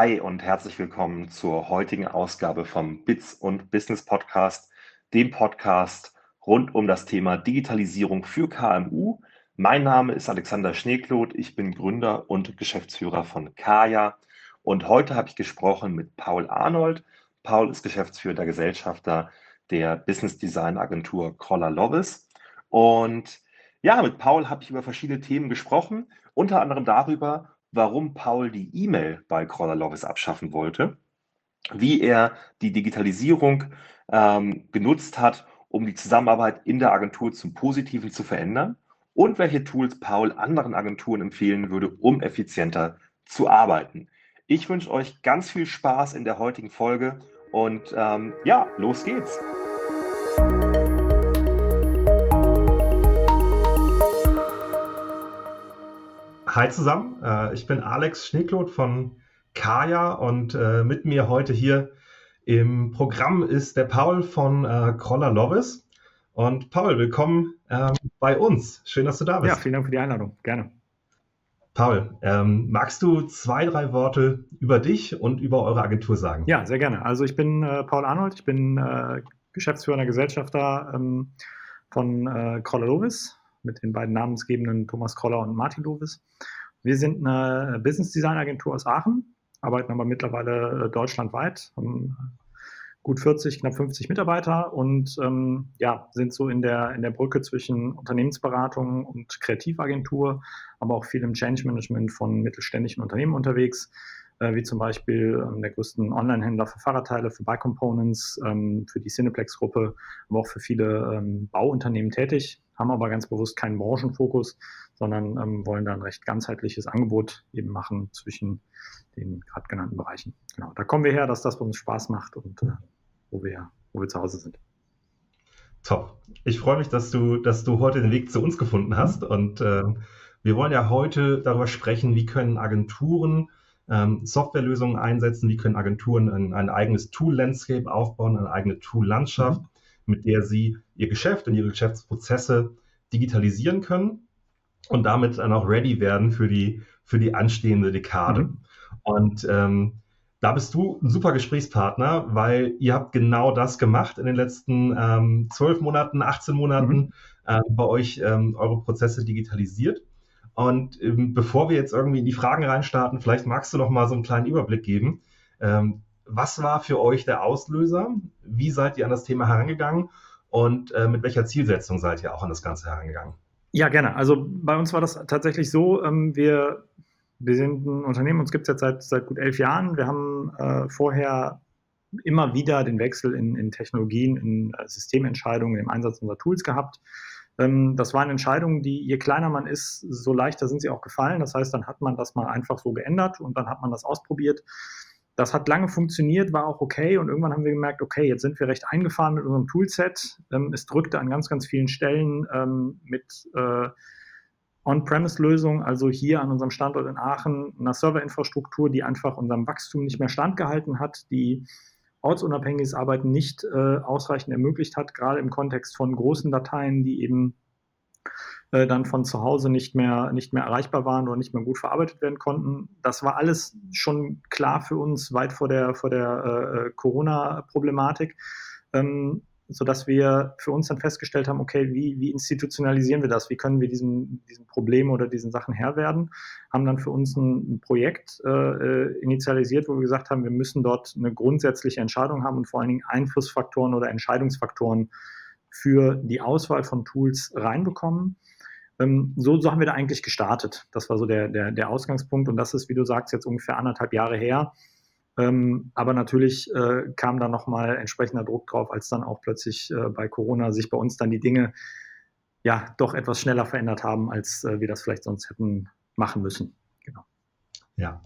Hi und herzlich willkommen zur heutigen Ausgabe vom Bits und Business Podcast, dem Podcast rund um das Thema Digitalisierung für KMU. Mein Name ist Alexander Schneekloth, ich bin Gründer und Geschäftsführer von Kaya und heute habe ich gesprochen mit Paul Arnold. Paul ist geschäftsführender Gesellschafter der Business Design Agentur Collar Lovis und ja, mit Paul habe ich über verschiedene Themen gesprochen, unter anderem darüber, warum Paul die E-Mail bei Crawler Lovis abschaffen wollte, wie er die Digitalisierung ähm, genutzt hat, um die Zusammenarbeit in der Agentur zum Positiven zu verändern und welche Tools Paul anderen Agenturen empfehlen würde, um effizienter zu arbeiten. Ich wünsche euch ganz viel Spaß in der heutigen Folge und ähm, ja, los geht's. Hi zusammen, äh, ich bin Alex Schneekloth von Kaya und äh, mit mir heute hier im Programm ist der Paul von äh, Kroller Lovis. Und Paul, willkommen ähm, bei uns. Schön, dass du da bist. Ja, vielen Dank für die Einladung. Gerne. Paul, ähm, magst du zwei, drei Worte über dich und über eure Agentur sagen? Ja, sehr gerne. Also ich bin äh, Paul Arnold, ich bin äh, geschäftsführender Gesellschafter ähm, von äh, Kroller Lovis mit den beiden namensgebenden Thomas Kroller und Martin Lovis. Wir sind eine Business Design Agentur aus Aachen, arbeiten aber mittlerweile äh, deutschlandweit, haben gut 40, knapp 50 Mitarbeiter und ähm, ja, sind so in der, in der Brücke zwischen Unternehmensberatung und Kreativagentur, aber auch viel im Change Management von mittelständischen Unternehmen unterwegs, äh, wie zum Beispiel ähm, der größten Online-Händler für Fahrradteile, für Bike Components, ähm, für die Cineplex-Gruppe, aber auch für viele ähm, Bauunternehmen tätig, haben aber ganz bewusst keinen Branchenfokus, sondern ähm, wollen da ein recht ganzheitliches Angebot eben machen zwischen den gerade genannten Bereichen. Genau, da kommen wir her, dass das was uns Spaß macht und äh, wo, wir, wo wir zu Hause sind. Top. Ich freue mich, dass du, dass du heute den Weg zu uns gefunden hast. Und äh, wir wollen ja heute darüber sprechen, wie können Agenturen ähm, Softwarelösungen einsetzen, wie können Agenturen ein, ein eigenes Tool-Landscape aufbauen, eine eigene Tool-Landschaft, mhm. Mit der sie ihr Geschäft und ihre Geschäftsprozesse digitalisieren können und damit dann auch ready werden für die, für die anstehende Dekade. Mhm. Und ähm, da bist du ein super Gesprächspartner, weil ihr habt genau das gemacht in den letzten ähm, zwölf Monaten, 18 Monaten mhm. äh, bei euch ähm, eure Prozesse digitalisiert. Und ähm, bevor wir jetzt irgendwie in die Fragen reinstarten, vielleicht magst du noch mal so einen kleinen Überblick geben. Ähm, was war für euch der Auslöser? Wie seid ihr an das Thema herangegangen? Und äh, mit welcher Zielsetzung seid ihr auch an das Ganze herangegangen? Ja, gerne. Also bei uns war das tatsächlich so, ähm, wir, wir sind ein Unternehmen, uns gibt es jetzt seit, seit gut elf Jahren. Wir haben äh, vorher immer wieder den Wechsel in, in Technologien, in äh, Systementscheidungen, im Einsatz unserer Tools gehabt. Ähm, das waren Entscheidungen, die, je kleiner man ist, so leichter sind sie auch gefallen. Das heißt, dann hat man das mal einfach so geändert und dann hat man das ausprobiert. Das hat lange funktioniert, war auch okay und irgendwann haben wir gemerkt, okay, jetzt sind wir recht eingefahren mit unserem Toolset. Ähm, es drückte an ganz, ganz vielen Stellen ähm, mit äh, On-Premise-Lösungen, also hier an unserem Standort in Aachen, einer Serverinfrastruktur, die einfach unserem Wachstum nicht mehr standgehalten hat, die ortsunabhängiges Arbeiten nicht äh, ausreichend ermöglicht hat, gerade im Kontext von großen Dateien, die eben äh, dann von zu Hause nicht mehr, nicht mehr erreichbar waren oder nicht mehr gut verarbeitet werden konnten. Das war alles schon klar für uns weit vor der, vor der äh, Corona-Problematik. Ähm, sodass wir für uns dann festgestellt haben, okay, wie, wie institutionalisieren wir das? Wie können wir diesem, diesem Problem oder diesen Sachen Herr werden? Haben dann für uns ein, ein Projekt äh, äh, initialisiert, wo wir gesagt haben, wir müssen dort eine grundsätzliche Entscheidung haben und vor allen Dingen Einflussfaktoren oder Entscheidungsfaktoren für die Auswahl von Tools reinbekommen. Ähm, so, so haben wir da eigentlich gestartet. Das war so der, der, der Ausgangspunkt und das ist, wie du sagst, jetzt ungefähr anderthalb Jahre her. Ähm, aber natürlich äh, kam da nochmal entsprechender Druck drauf, als dann auch plötzlich äh, bei Corona sich bei uns dann die Dinge ja doch etwas schneller verändert haben, als äh, wir das vielleicht sonst hätten machen müssen. Genau. Ja,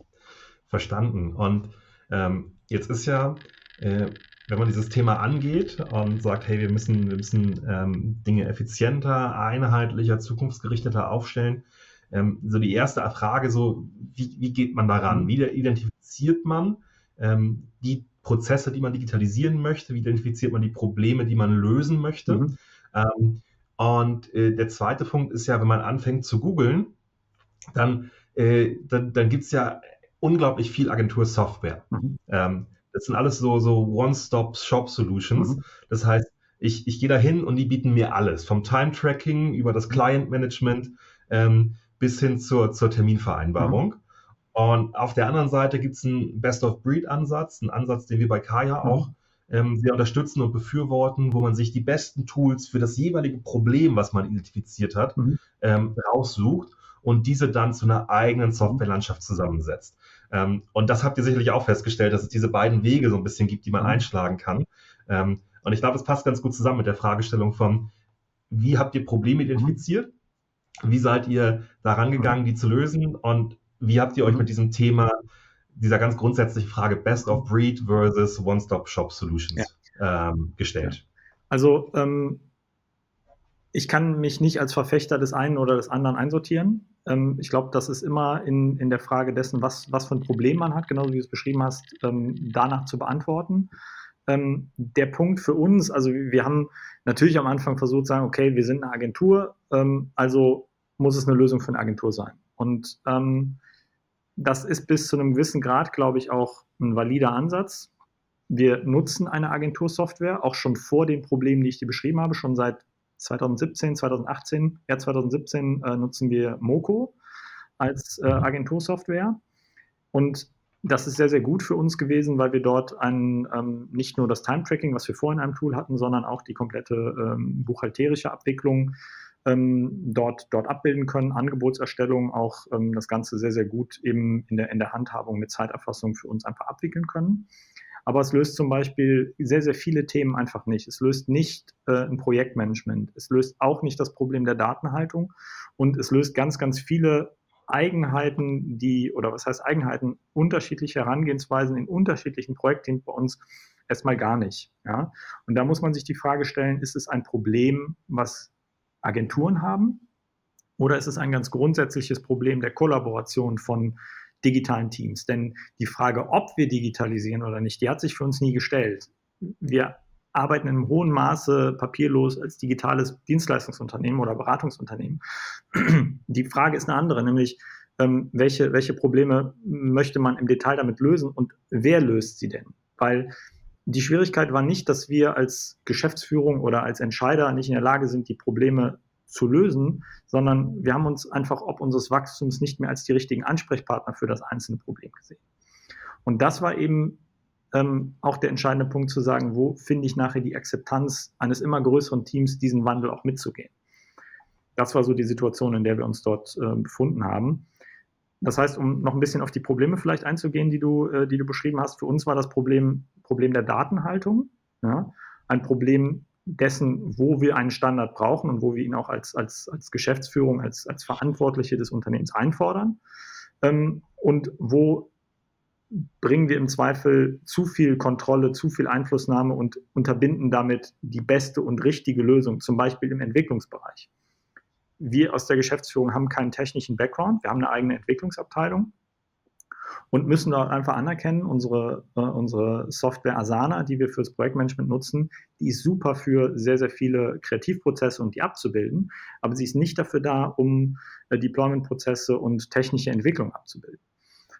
verstanden. Und ähm, jetzt ist ja, äh, wenn man dieses Thema angeht und sagt, hey, wir müssen, wir müssen ähm, Dinge effizienter, einheitlicher, zukunftsgerichteter aufstellen, ähm, so die erste Frage, so wie, wie geht man daran? Mhm. Wie identifiziert man ähm, die Prozesse, die man digitalisieren möchte, wie identifiziert man die Probleme, die man lösen möchte. Mhm. Ähm, und äh, der zweite Punkt ist ja, wenn man anfängt zu googeln, dann, äh, dann, dann gibt es ja unglaublich viel Agentursoftware. Mhm. Ähm, das sind alles so, so One-Stop-Shop-Solutions. Mhm. Das heißt, ich, ich gehe da hin und die bieten mir alles, vom Time-Tracking über das Client-Management ähm, bis hin zur, zur Terminvereinbarung. Mhm. Und auf der anderen Seite gibt es einen Best-of-Breed-Ansatz, einen Ansatz, den wir bei Kaya mhm. auch ähm, sehr unterstützen und befürworten, wo man sich die besten Tools für das jeweilige Problem, was man identifiziert hat, mhm. ähm, raussucht und diese dann zu einer eigenen Softwarelandschaft zusammensetzt. Ähm, und das habt ihr sicherlich auch festgestellt, dass es diese beiden Wege so ein bisschen gibt, die man mhm. einschlagen kann. Ähm, und ich glaube, es passt ganz gut zusammen mit der Fragestellung von, wie habt ihr Probleme identifiziert? Wie seid ihr daran gegangen, die zu lösen? Und wie habt ihr euch mit diesem Thema, dieser ganz grundsätzlichen Frage Best of Breed versus One-Stop-Shop Solutions ja. ähm, gestellt? Also ähm, ich kann mich nicht als Verfechter des einen oder des anderen einsortieren. Ähm, ich glaube, das ist immer in, in der Frage dessen, was, was für ein Problem man hat, genauso wie du es beschrieben hast, ähm, danach zu beantworten. Ähm, der Punkt für uns, also wir haben natürlich am Anfang versucht zu sagen, okay, wir sind eine Agentur, ähm, also muss es eine Lösung für eine Agentur sein. Und ähm, das ist bis zu einem gewissen Grad, glaube ich, auch ein valider Ansatz. Wir nutzen eine Agentursoftware, auch schon vor den Problemen, die ich dir beschrieben habe, schon seit 2017, 2018, ja 2017 äh, nutzen wir Moco als äh. Agentursoftware. Und das ist sehr, sehr gut für uns gewesen, weil wir dort ein, ähm, nicht nur das Time-Tracking, was wir vorhin in einem Tool hatten, sondern auch die komplette ähm, buchhalterische Abwicklung ähm, dort, dort abbilden können, Angebotserstellung, auch ähm, das Ganze sehr, sehr gut eben in der, in der Handhabung mit Zeiterfassung für uns einfach abwickeln können. Aber es löst zum Beispiel sehr, sehr viele Themen einfach nicht. Es löst nicht äh, ein Projektmanagement. Es löst auch nicht das Problem der Datenhaltung. Und es löst ganz, ganz viele Eigenheiten, die, oder was heißt Eigenheiten, unterschiedliche Herangehensweisen in unterschiedlichen Projektteams bei uns erstmal gar nicht. Ja? Und da muss man sich die Frage stellen, ist es ein Problem, was Agenturen haben? Oder ist es ein ganz grundsätzliches Problem der Kollaboration von digitalen Teams. Denn die Frage, ob wir digitalisieren oder nicht, die hat sich für uns nie gestellt. Wir arbeiten in hohen Maße papierlos als digitales Dienstleistungsunternehmen oder Beratungsunternehmen. Die Frage ist eine andere, nämlich ähm, welche, welche Probleme möchte man im Detail damit lösen und wer löst sie denn? Weil die Schwierigkeit war nicht, dass wir als Geschäftsführung oder als Entscheider nicht in der Lage sind, die Probleme zu lösen, sondern wir haben uns einfach ob unseres Wachstums nicht mehr als die richtigen Ansprechpartner für das einzelne Problem gesehen. Und das war eben ähm, auch der entscheidende Punkt zu sagen, wo finde ich nachher die Akzeptanz eines immer größeren Teams, diesen Wandel auch mitzugehen. Das war so die Situation, in der wir uns dort äh, befunden haben. Das heißt, um noch ein bisschen auf die Probleme vielleicht einzugehen, die du, äh, die du beschrieben hast, für uns war das Problem, Problem der Datenhaltung. Ja? Ein Problem dessen, wo wir einen Standard brauchen und wo wir ihn auch als, als, als Geschäftsführung, als, als Verantwortliche des Unternehmens einfordern. Ähm, und wo bringen wir im Zweifel zu viel Kontrolle, zu viel Einflussnahme und unterbinden damit die beste und richtige Lösung, zum Beispiel im Entwicklungsbereich. Wir aus der Geschäftsführung haben keinen technischen Background, wir haben eine eigene Entwicklungsabteilung und müssen dort einfach anerkennen, unsere, äh, unsere Software Asana, die wir fürs Projektmanagement nutzen, die ist super für sehr, sehr viele Kreativprozesse und die abzubilden, aber sie ist nicht dafür da, um äh, Deployment-Prozesse und technische Entwicklung abzubilden.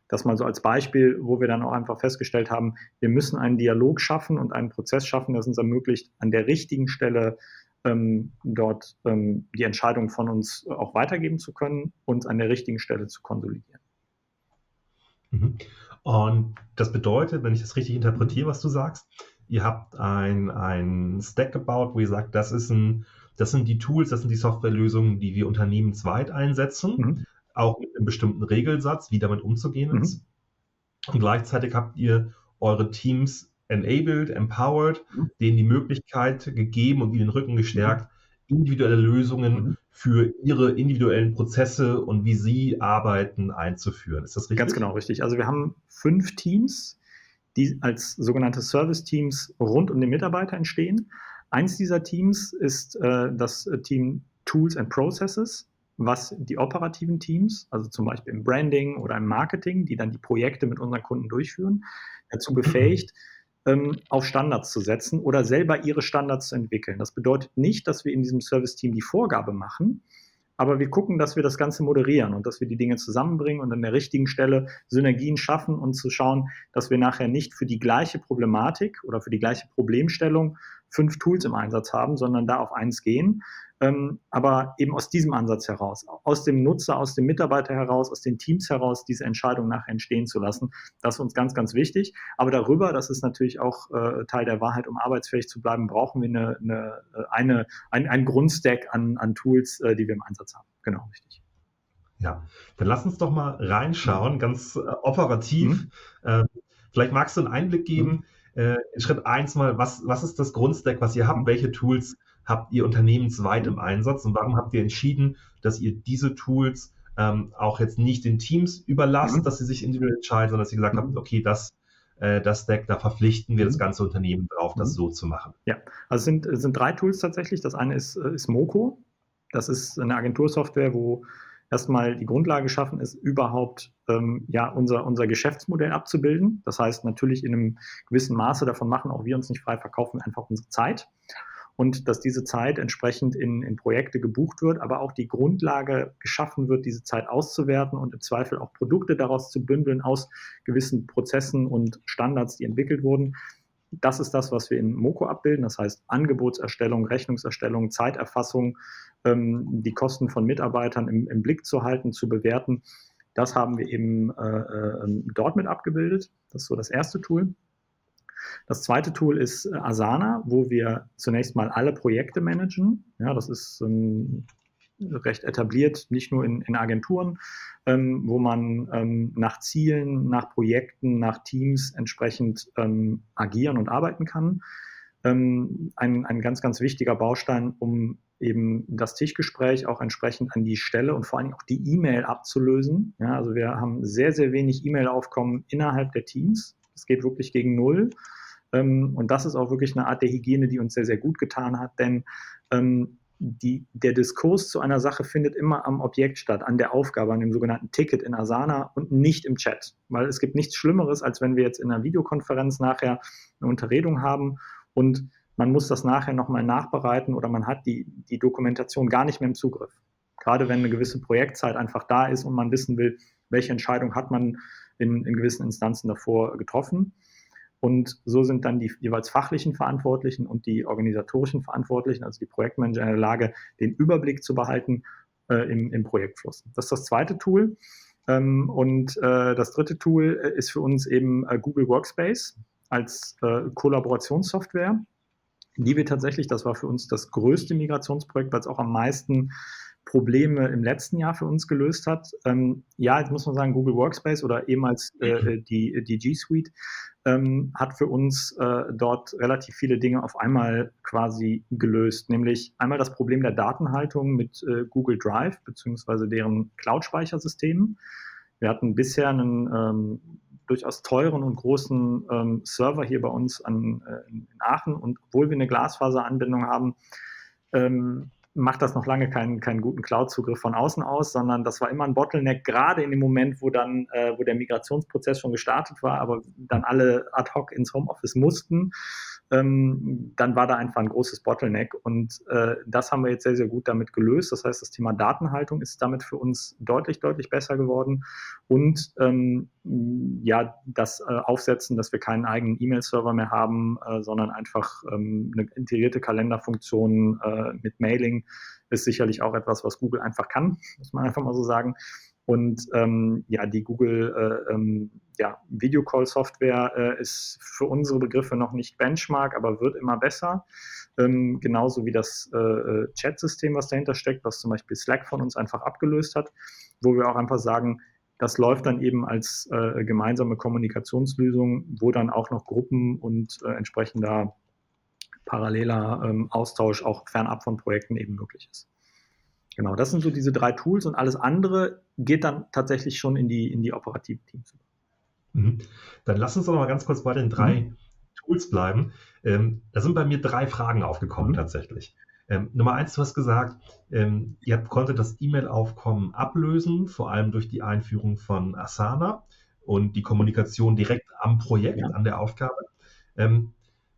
Das mal so als Beispiel, wo wir dann auch einfach festgestellt haben, wir müssen einen Dialog schaffen und einen Prozess schaffen, das uns ermöglicht, an der richtigen Stelle ähm, dort ähm, die Entscheidung von uns auch weitergeben zu können und an der richtigen Stelle zu konsolidieren. Mhm. Und das bedeutet, wenn ich das richtig interpretiere, was du sagst, ihr habt ein, ein Stack gebaut, wo ihr sagt, das ist ein, das sind die Tools, das sind die Softwarelösungen, die wir unternehmensweit einsetzen, mhm. auch mit einem bestimmten Regelsatz, wie damit umzugehen mhm. ist. Und gleichzeitig habt ihr eure Teams enabled, empowered, mhm. denen die Möglichkeit gegeben und ihnen den Rücken gestärkt, individuelle Lösungen mhm. für ihre individuellen Prozesse und wie sie arbeiten einzuführen. Ist das richtig? Ganz genau richtig. Also wir haben fünf Teams, die als sogenannte Service-Teams rund um den Mitarbeiter entstehen. Eins dieser Teams ist äh, das Team Tools and Processes, was die operativen Teams, also zum Beispiel im Branding oder im Marketing, die dann die Projekte mit unseren Kunden durchführen, dazu befähigt, ähm, auf Standards zu setzen oder selber ihre Standards zu entwickeln. Das bedeutet nicht, dass wir in diesem Service-Team die Vorgabe machen, aber wir gucken, dass wir das Ganze moderieren und dass wir die Dinge zusammenbringen und an der richtigen Stelle Synergien schaffen und zu schauen, dass wir nachher nicht für die gleiche Problematik oder für die gleiche Problemstellung fünf Tools im Einsatz haben, sondern da auf eins gehen. Ähm, aber eben aus diesem Ansatz heraus, aus dem Nutzer, aus dem Mitarbeiter heraus, aus den Teams heraus, diese Entscheidung nachher entstehen zu lassen. Das ist uns ganz, ganz wichtig. Aber darüber, das ist natürlich auch äh, Teil der Wahrheit, um arbeitsfähig zu bleiben, brauchen wir eine, eine, eine, ein, ein Grundstack an, an Tools, äh, die wir im Einsatz haben. Genau, richtig. Ja, dann lass uns doch mal reinschauen, ganz äh, operativ. Mhm. Äh, vielleicht magst du einen Einblick geben. Mhm äh, Schritt eins mal, was, was ist das Grundstack, was ihr habt? Welche Tools habt ihr unternehmensweit im Einsatz und warum habt ihr entschieden, dass ihr diese Tools ähm, auch jetzt nicht den Teams überlasst, mhm. dass sie sich individuell entscheiden, sondern dass ihr gesagt habt, mhm. okay, das, äh, das Stack, da verpflichten wir das mhm. ganze Unternehmen drauf, das mhm. so zu machen? Ja, also es sind, sind drei Tools tatsächlich. Das eine ist, äh, ist Moco. Das ist eine Agentursoftware, wo erstmal die Grundlage geschaffen ist, überhaupt ähm, ja, unser, unser Geschäftsmodell abzubilden. Das heißt, natürlich in einem gewissen Maße davon machen auch wir uns nicht frei, verkaufen einfach unsere Zeit. Und dass diese Zeit entsprechend in, in Projekte gebucht wird, aber auch die Grundlage geschaffen wird, diese Zeit auszuwerten und im Zweifel auch Produkte daraus zu bündeln aus gewissen Prozessen und Standards, die entwickelt wurden. Das ist das, was wir in Moco abbilden. Das heißt Angebotserstellung, Rechnungserstellung, Zeiterfassung, ähm, die Kosten von Mitarbeitern im, im, Blick zu halten, zu bewerten. Das haben wir eben äh, äh, dort mit abgebildet. Das ist so das erste Tool. Das zweite Tool ist äh, Asana, wo wir zunächst mal alle Projekte managen. Ja, das ist ähm, recht etabliert, nicht nur in, in Agenturen, ähm, wo man ähm, nach Zielen, nach Projekten, nach Teams entsprechend ähm, agieren und arbeiten kann. Ähm, ein, ein ganz, ganz wichtiger Baustein, um eben das Tischgespräch auch entsprechend an die Stelle und vor allem auch die E-Mail abzulösen. Ja, also wir haben sehr, sehr wenig E-Mail-Aufkommen innerhalb der Teams. Das geht wirklich gegen Null. Ähm, und das ist auch wirklich eine Art der Hygiene, die uns sehr, sehr gut getan hat, denn ähm, die, der Diskurs zu einer Sache findet immer am Objekt statt, an der Aufgabe, an dem sogenannten Ticket in Asana und nicht im Chat. Weil es gibt nichts Schlimmeres, als wenn wir jetzt in einer Videokonferenz nachher eine Unterredung haben und man muss das nachher nochmal nachbereiten oder man hat die, die Dokumentation gar nicht mehr im Zugriff. Gerade wenn eine gewisse Projektzeit einfach da ist und man wissen will, welche Entscheidung hat man in, in gewissen Instanzen davor getroffen. Und so sind dann die jeweils fachlichen Verantwortlichen und die organisatorischen Verantwortlichen, also die Projektmanager, in der Lage, den Überblick zu behalten äh, im, im Projektfluss. Das ist das zweite Tool. Ähm, und äh, das dritte Tool äh, ist für uns eben äh, Google Workspace als äh, Kollaborationssoftware, die wir tatsächlich, das war für uns das größte Migrationsprojekt, weil es auch am meisten Probleme im letzten Jahr für uns gelöst hat. Ähm, ja, jetzt muss man sagen, Google Workspace oder ehemals äh, die, die G Suite ähm, hat für uns äh, dort relativ viele Dinge auf einmal quasi gelöst, nämlich einmal das Problem der Datenhaltung mit äh, Google Drive beziehungsweise deren Cloud-Speichersystemen. Wir hatten bisher einen ähm, durchaus teuren und großen ähm, Server hier bei uns an, äh, in Aachen und obwohl wir eine Glasfaseranbindung haben, ähm, macht das noch lange keinen, keinen guten Cloud-Zugriff von außen aus, sondern das war immer ein Bottleneck, gerade in dem Moment, wo dann, äh, wo der Migrationsprozess schon gestartet war, aber dann alle ad hoc ins Homeoffice mussten ähm, dann war da einfach ein großes Bottleneck. Und äh, das haben wir jetzt sehr, sehr gut damit gelöst. Das heißt, das Thema Datenhaltung ist damit für uns deutlich, deutlich besser geworden. Und ähm, ja, das äh, Aufsetzen, dass wir keinen eigenen E-Mail-Server mehr haben, äh, sondern einfach ähm, eine integrierte Kalenderfunktion äh, mit Mailing ist sicherlich auch etwas, was Google einfach kann, muss man einfach mal so sagen. Und ähm, ja, die Google äh, ähm, ja, Videocall-Software äh, ist für unsere Begriffe noch nicht Benchmark, aber wird immer besser. Ähm, genauso wie das äh, äh, Chat-System, was dahinter steckt, was zum Beispiel Slack von uns einfach abgelöst hat, wo wir auch einfach sagen, das läuft dann eben als äh, gemeinsame Kommunikationslösung, wo dann auch noch Gruppen und äh, entsprechender paralleler ähm, Austausch auch fernab von Projekten eben möglich ist. Genau, das sind so diese drei Tools und alles andere geht dann tatsächlich schon in die, in die operativen Teams. Mhm. Dann lass uns doch mal ganz kurz bei den drei mhm. Tools bleiben. Ähm, da sind bei mir drei Fragen aufgekommen mhm. tatsächlich. Ähm, Nummer eins, du hast gesagt, ähm, ihr konntet das E-Mail-Aufkommen ablösen, vor allem durch die Einführung von Asana und die Kommunikation direkt am Projekt, ja. an der Aufgabe. Ähm,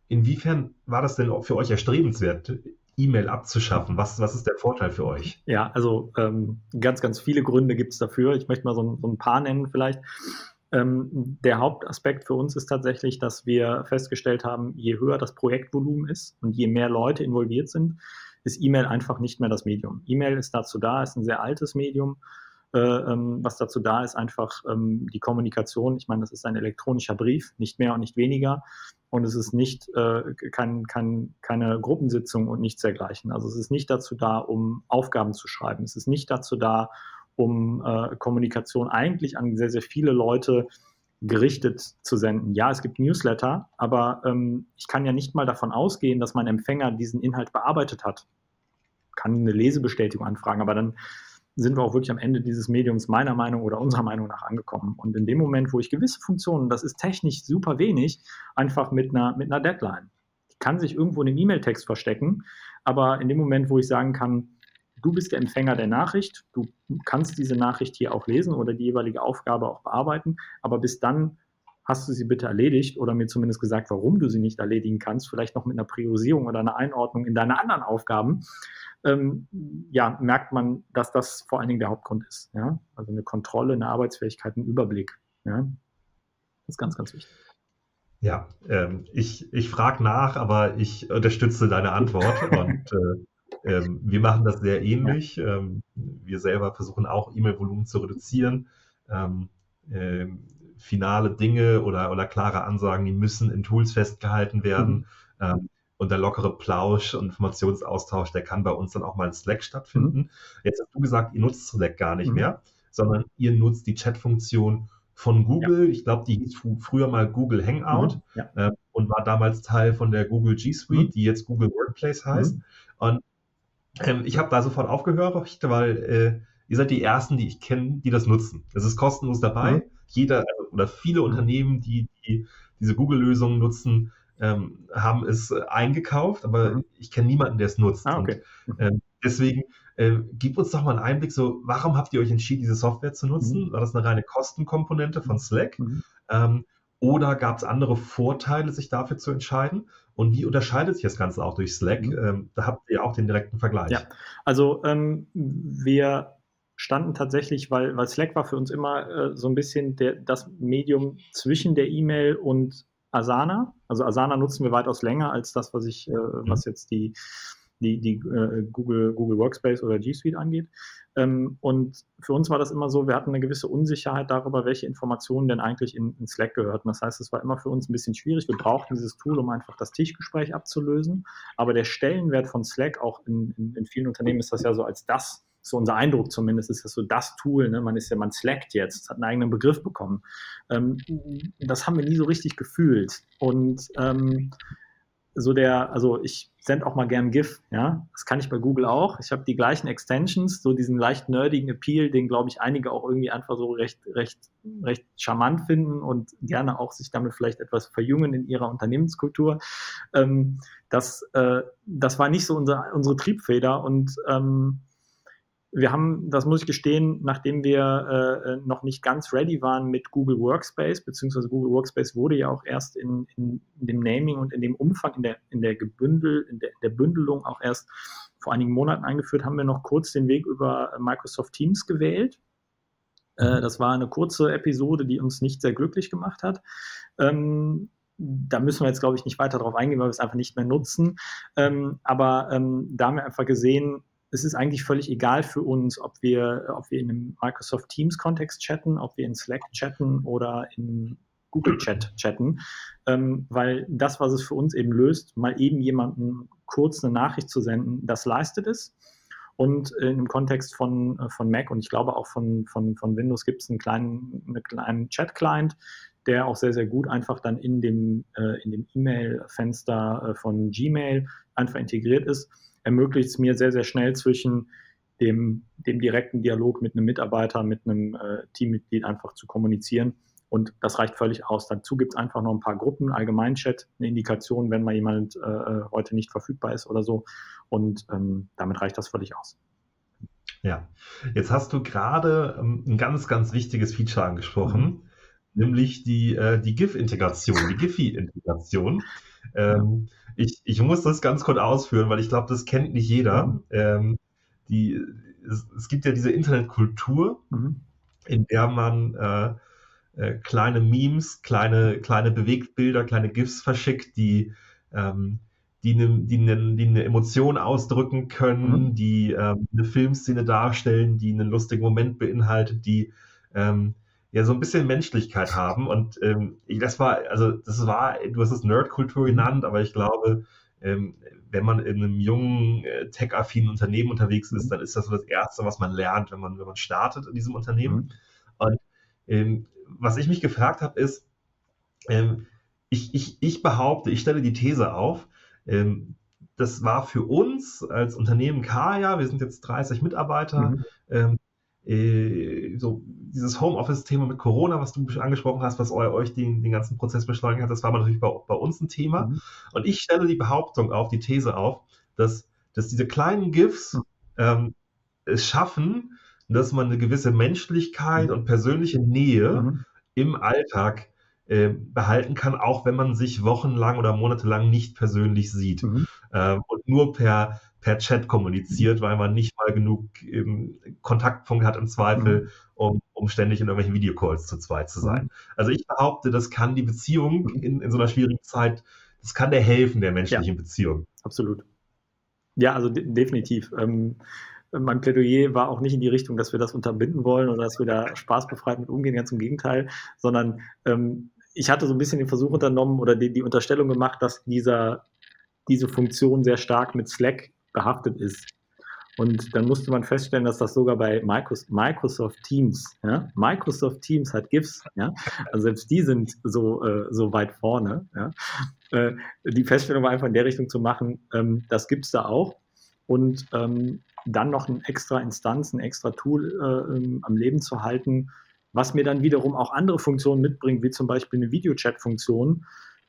inwiefern war das denn für euch erstrebenswert? E-Mail abzuschaffen? Was, was ist der Vorteil für euch? Ja, also ähm, ganz, ganz viele Gründe gibt es dafür. Ich möchte mal so, so ein paar nennen vielleicht. Ähm, der Hauptaspekt für uns ist tatsächlich, dass wir festgestellt haben, je höher das Projektvolumen ist und je mehr Leute involviert sind, ist E-Mail einfach nicht mehr das Medium. E-Mail ist dazu da, ist ein sehr altes Medium, äh, ähm, was dazu da ist, einfach ähm, die Kommunikation. Ich meine, das ist ein elektronischer Brief, nicht mehr und nicht weniger. Und es ist nicht äh, kein, kein, keine Gruppensitzung und nichts dergleichen. Also es ist nicht dazu da, um Aufgaben zu schreiben. Es ist nicht dazu da, um äh, Kommunikation eigentlich an sehr, sehr viele Leute gerichtet zu senden. Ja, es gibt Newsletter, aber ähm, ich kann ja nicht mal davon ausgehen, dass mein Empfänger diesen Inhalt bearbeitet hat. Kann eine Lesebestätigung anfragen, aber dann sind wir auch wirklich am Ende dieses Mediums meiner Meinung oder unserer Meinung nach angekommen. Und in dem Moment, wo ich gewisse Funktionen, das ist technisch super wenig, einfach mit einer, mit einer Deadline. Die kann sich irgendwo in einem E-Mail-Text verstecken, aber in dem Moment, wo ich sagen kann, du bist der Empfänger der Nachricht, du kannst diese Nachricht hier auch lesen oder die jeweilige Aufgabe auch bearbeiten, aber bis dann hast du sie bitte erledigt oder mir zumindest gesagt, warum du sie nicht erledigen kannst, vielleicht noch mit einer Priorisierung oder einer Einordnung in deine anderen Aufgaben, ähm, ja, merkt man, dass das vor allen Dingen der Hauptgrund ist. Ja? Also eine Kontrolle, eine Arbeitsfähigkeit, ein Überblick. Ja? Das ist ganz, ganz wichtig. Ja, ähm, ich, ich frage nach, aber ich unterstütze deine Antwort und äh, ähm, wir machen das sehr ähnlich. Ähm, wir selber versuchen auch E-Mail-Volumen zu reduzieren. Ähm, äh, finale Dinge oder, oder klare Ansagen, die müssen in Tools festgehalten werden. Mhm. Ähm, und der lockere Plausch und Informationsaustausch, der kann bei uns dann auch mal in Slack stattfinden. Mhm. Jetzt hast du gesagt, ihr nutzt Slack gar nicht mhm. mehr, sondern ihr nutzt die Chat-Funktion von Google. Ja. Ich glaube, die hieß früher mal Google Hangout mhm. ja. äh, und war damals Teil von der Google G Suite, mhm. die jetzt Google Workplace heißt. Mhm. Und ähm, ich habe da sofort aufgehört, weil äh, ihr seid die Ersten, die ich kenne, die das nutzen. Es ist kostenlos dabei. Mhm. Jeder also, oder viele mhm. Unternehmen, die, die diese Google-Lösungen nutzen, ähm, haben es äh, eingekauft, aber mhm. ich kenne niemanden, der es nutzt. Ah, okay. Und, äh, deswegen äh, gib uns doch mal einen Einblick, so warum habt ihr euch entschieden, diese Software zu nutzen? Mhm. War das eine reine Kostenkomponente von Slack? Mhm. Ähm, oder gab es andere Vorteile, sich dafür zu entscheiden? Und wie unterscheidet sich das Ganze auch durch Slack? Mhm. Ähm, da habt ihr auch den direkten Vergleich. Ja, also ähm, wir standen tatsächlich, weil, weil Slack war für uns immer äh, so ein bisschen der, das Medium zwischen der E-Mail und Asana. Also Asana nutzen wir weitaus länger als das, was ich, äh, mhm. was jetzt die, die, die äh, Google, Google Workspace oder G Suite angeht. Ähm, und für uns war das immer so, wir hatten eine gewisse Unsicherheit darüber, welche Informationen denn eigentlich in, in, Slack gehörten. Das heißt, es war immer für uns ein bisschen schwierig. Wir brauchten dieses Tool, um einfach das Tischgespräch abzulösen. Aber der Stellenwert von Slack, auch in, in, in vielen Unternehmen ist das ja so als das, so unser Eindruck zumindest, ist das so das Tool. Ne? Man ist ja, man slackt jetzt, hat einen eigenen Begriff bekommen. Ähm, das haben wir nie so richtig gefühlt. Und ähm, so der, also ich sende auch mal gern GIF, ja. Das kann ich bei Google auch. Ich habe die gleichen Extensions, so diesen leicht nerdigen Appeal, den glaube ich einige auch irgendwie einfach so recht, recht, recht charmant finden und gerne auch sich damit vielleicht etwas verjüngen in ihrer Unternehmenskultur. Ähm, das, äh, das war nicht so unser, unsere Triebfeder und ähm, wir haben, das muss ich gestehen, nachdem wir äh, noch nicht ganz ready waren mit Google Workspace, beziehungsweise Google Workspace wurde ja auch erst in, in, in dem Naming und in dem Umfang, in der, in der Gebündel, in der, der Bündelung auch erst vor einigen Monaten eingeführt, haben wir noch kurz den Weg über Microsoft Teams gewählt. Äh, das war eine kurze Episode, die uns nicht sehr glücklich gemacht hat. Ähm, da müssen wir jetzt, glaube ich, nicht weiter darauf eingehen, weil wir es einfach nicht mehr nutzen. Ähm, aber ähm, da haben wir einfach gesehen, es ist eigentlich völlig egal für uns, ob wir, ob wir in einem Microsoft Teams Kontext chatten, ob wir in Slack chatten oder in Google Chat chatten, ähm, weil das, was es für uns eben löst, mal eben jemanden kurz eine Nachricht zu senden, das leistet es. Und in dem Kontext von, von Mac und ich glaube auch von, von, von Windows gibt es einen kleinen, einen kleinen Chat-Client, der auch sehr, sehr gut einfach dann in dem, äh, E-Mail-Fenster äh, von Gmail einfach integriert ist ermöglicht es mir sehr, sehr schnell zwischen dem, dem direkten Dialog mit einem Mitarbeiter, mit einem äh, Teammitglied einfach zu kommunizieren. Und das reicht völlig aus. Dazu gibt es einfach noch ein paar Gruppen, Allgemeinchat, eine Indikation, wenn mal jemand äh, heute nicht verfügbar ist oder so. Und ähm, damit reicht das völlig aus. Ja, jetzt hast du gerade ähm, ein ganz, ganz wichtiges Feature angesprochen, mhm. nämlich die, äh, die GIF-Integration, die Giphy-Integration. Ähm, ich, ich muss das ganz kurz ausführen, weil ich glaube, das kennt nicht jeder. Mhm. Ähm, die, es, es, gibt ja diese Internetkultur, mhm. in der man äh, äh, kleine Memes, kleine, kleine Bewegtbilder, kleine GIFs verschickt, die, ähm, die, eine, die, eine, die eine Emotion ausdrücken können, mhm. die ähm, eine Filmszene darstellen, die einen lustigen Moment beinhaltet, die ähm, ja so ein bisschen Menschlichkeit haben. Und ähm, das war, also das war, du hast es Nerdkultur mhm. genannt, aber ich glaube, ähm, wenn man in einem jungen, äh, tech-affinen Unternehmen unterwegs ist, dann ist das so das Erste, was man lernt, wenn man, wenn man startet in diesem Unternehmen. Mhm. Und ähm, was ich mich gefragt habe, ist, ähm, ich, ich, ich behaupte, ich stelle die These auf, ähm, das war für uns als Unternehmen Kaya, wir sind jetzt 30 Mitarbeiter, mhm. Ähm, äh, so dieses Homeoffice-Thema mit Corona, was du angesprochen hast, was euch den, den ganzen Prozess beschleunigt hat, das war natürlich bei, bei uns ein Thema. Mhm. Und ich stelle die Behauptung auf, die These auf, dass, dass diese kleinen GIFs mhm. ähm, es schaffen, dass man eine gewisse Menschlichkeit und persönliche Nähe mhm. im Alltag äh, behalten kann, auch wenn man sich wochenlang oder monatelang nicht persönlich sieht mhm. äh, und nur per, per Chat kommuniziert, weil man nicht mal genug ähm, Kontaktpunkt hat im Zweifel, mhm. um, um ständig in irgendwelchen Videocalls zu zweit zu sein. Mhm. Also ich behaupte, das kann die Beziehung mhm. in, in so einer schwierigen Zeit, das kann der helfen, der menschlichen ja, Beziehung. Absolut. Ja, also de definitiv. Ähm, mein Plädoyer war auch nicht in die Richtung, dass wir das unterbinden wollen oder dass wir da spaßbefreit mit umgehen, ganz im Gegenteil, sondern ähm, ich hatte so ein bisschen den Versuch unternommen oder die, die Unterstellung gemacht, dass dieser, diese Funktion sehr stark mit Slack behaftet ist. Und dann musste man feststellen, dass das sogar bei Microsoft Teams, ja, Microsoft Teams hat GIFs, ja, also selbst die sind so, äh, so weit vorne. Ja. Äh, die Feststellung war einfach in der Richtung zu machen, ähm, das gibt es da auch. Und ähm, dann noch eine extra Instanz, ein extra Tool äh, ähm, am Leben zu halten, was mir dann wiederum auch andere Funktionen mitbringt, wie zum Beispiel eine Videochat-Funktion,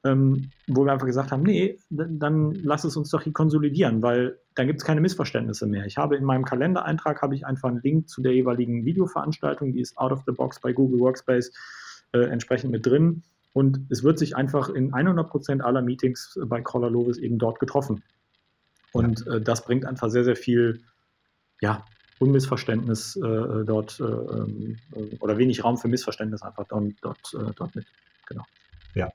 ähm, wo wir einfach gesagt haben, nee, dann lass es uns doch hier konsolidieren, weil dann gibt es keine Missverständnisse mehr. Ich habe in meinem Kalendereintrag habe ich einfach einen Link zu der jeweiligen Videoveranstaltung, die ist out of the box bei Google Workspace äh, entsprechend mit drin. Und es wird sich einfach in 100% aller Meetings bei Crawler Lovis eben dort getroffen. Und äh, das bringt einfach sehr, sehr viel ja, Unmissverständnis äh, dort äh, ähm, oder wenig Raum für Missverständnis einfach dort, dort, äh, dort mit. Genau. Ja,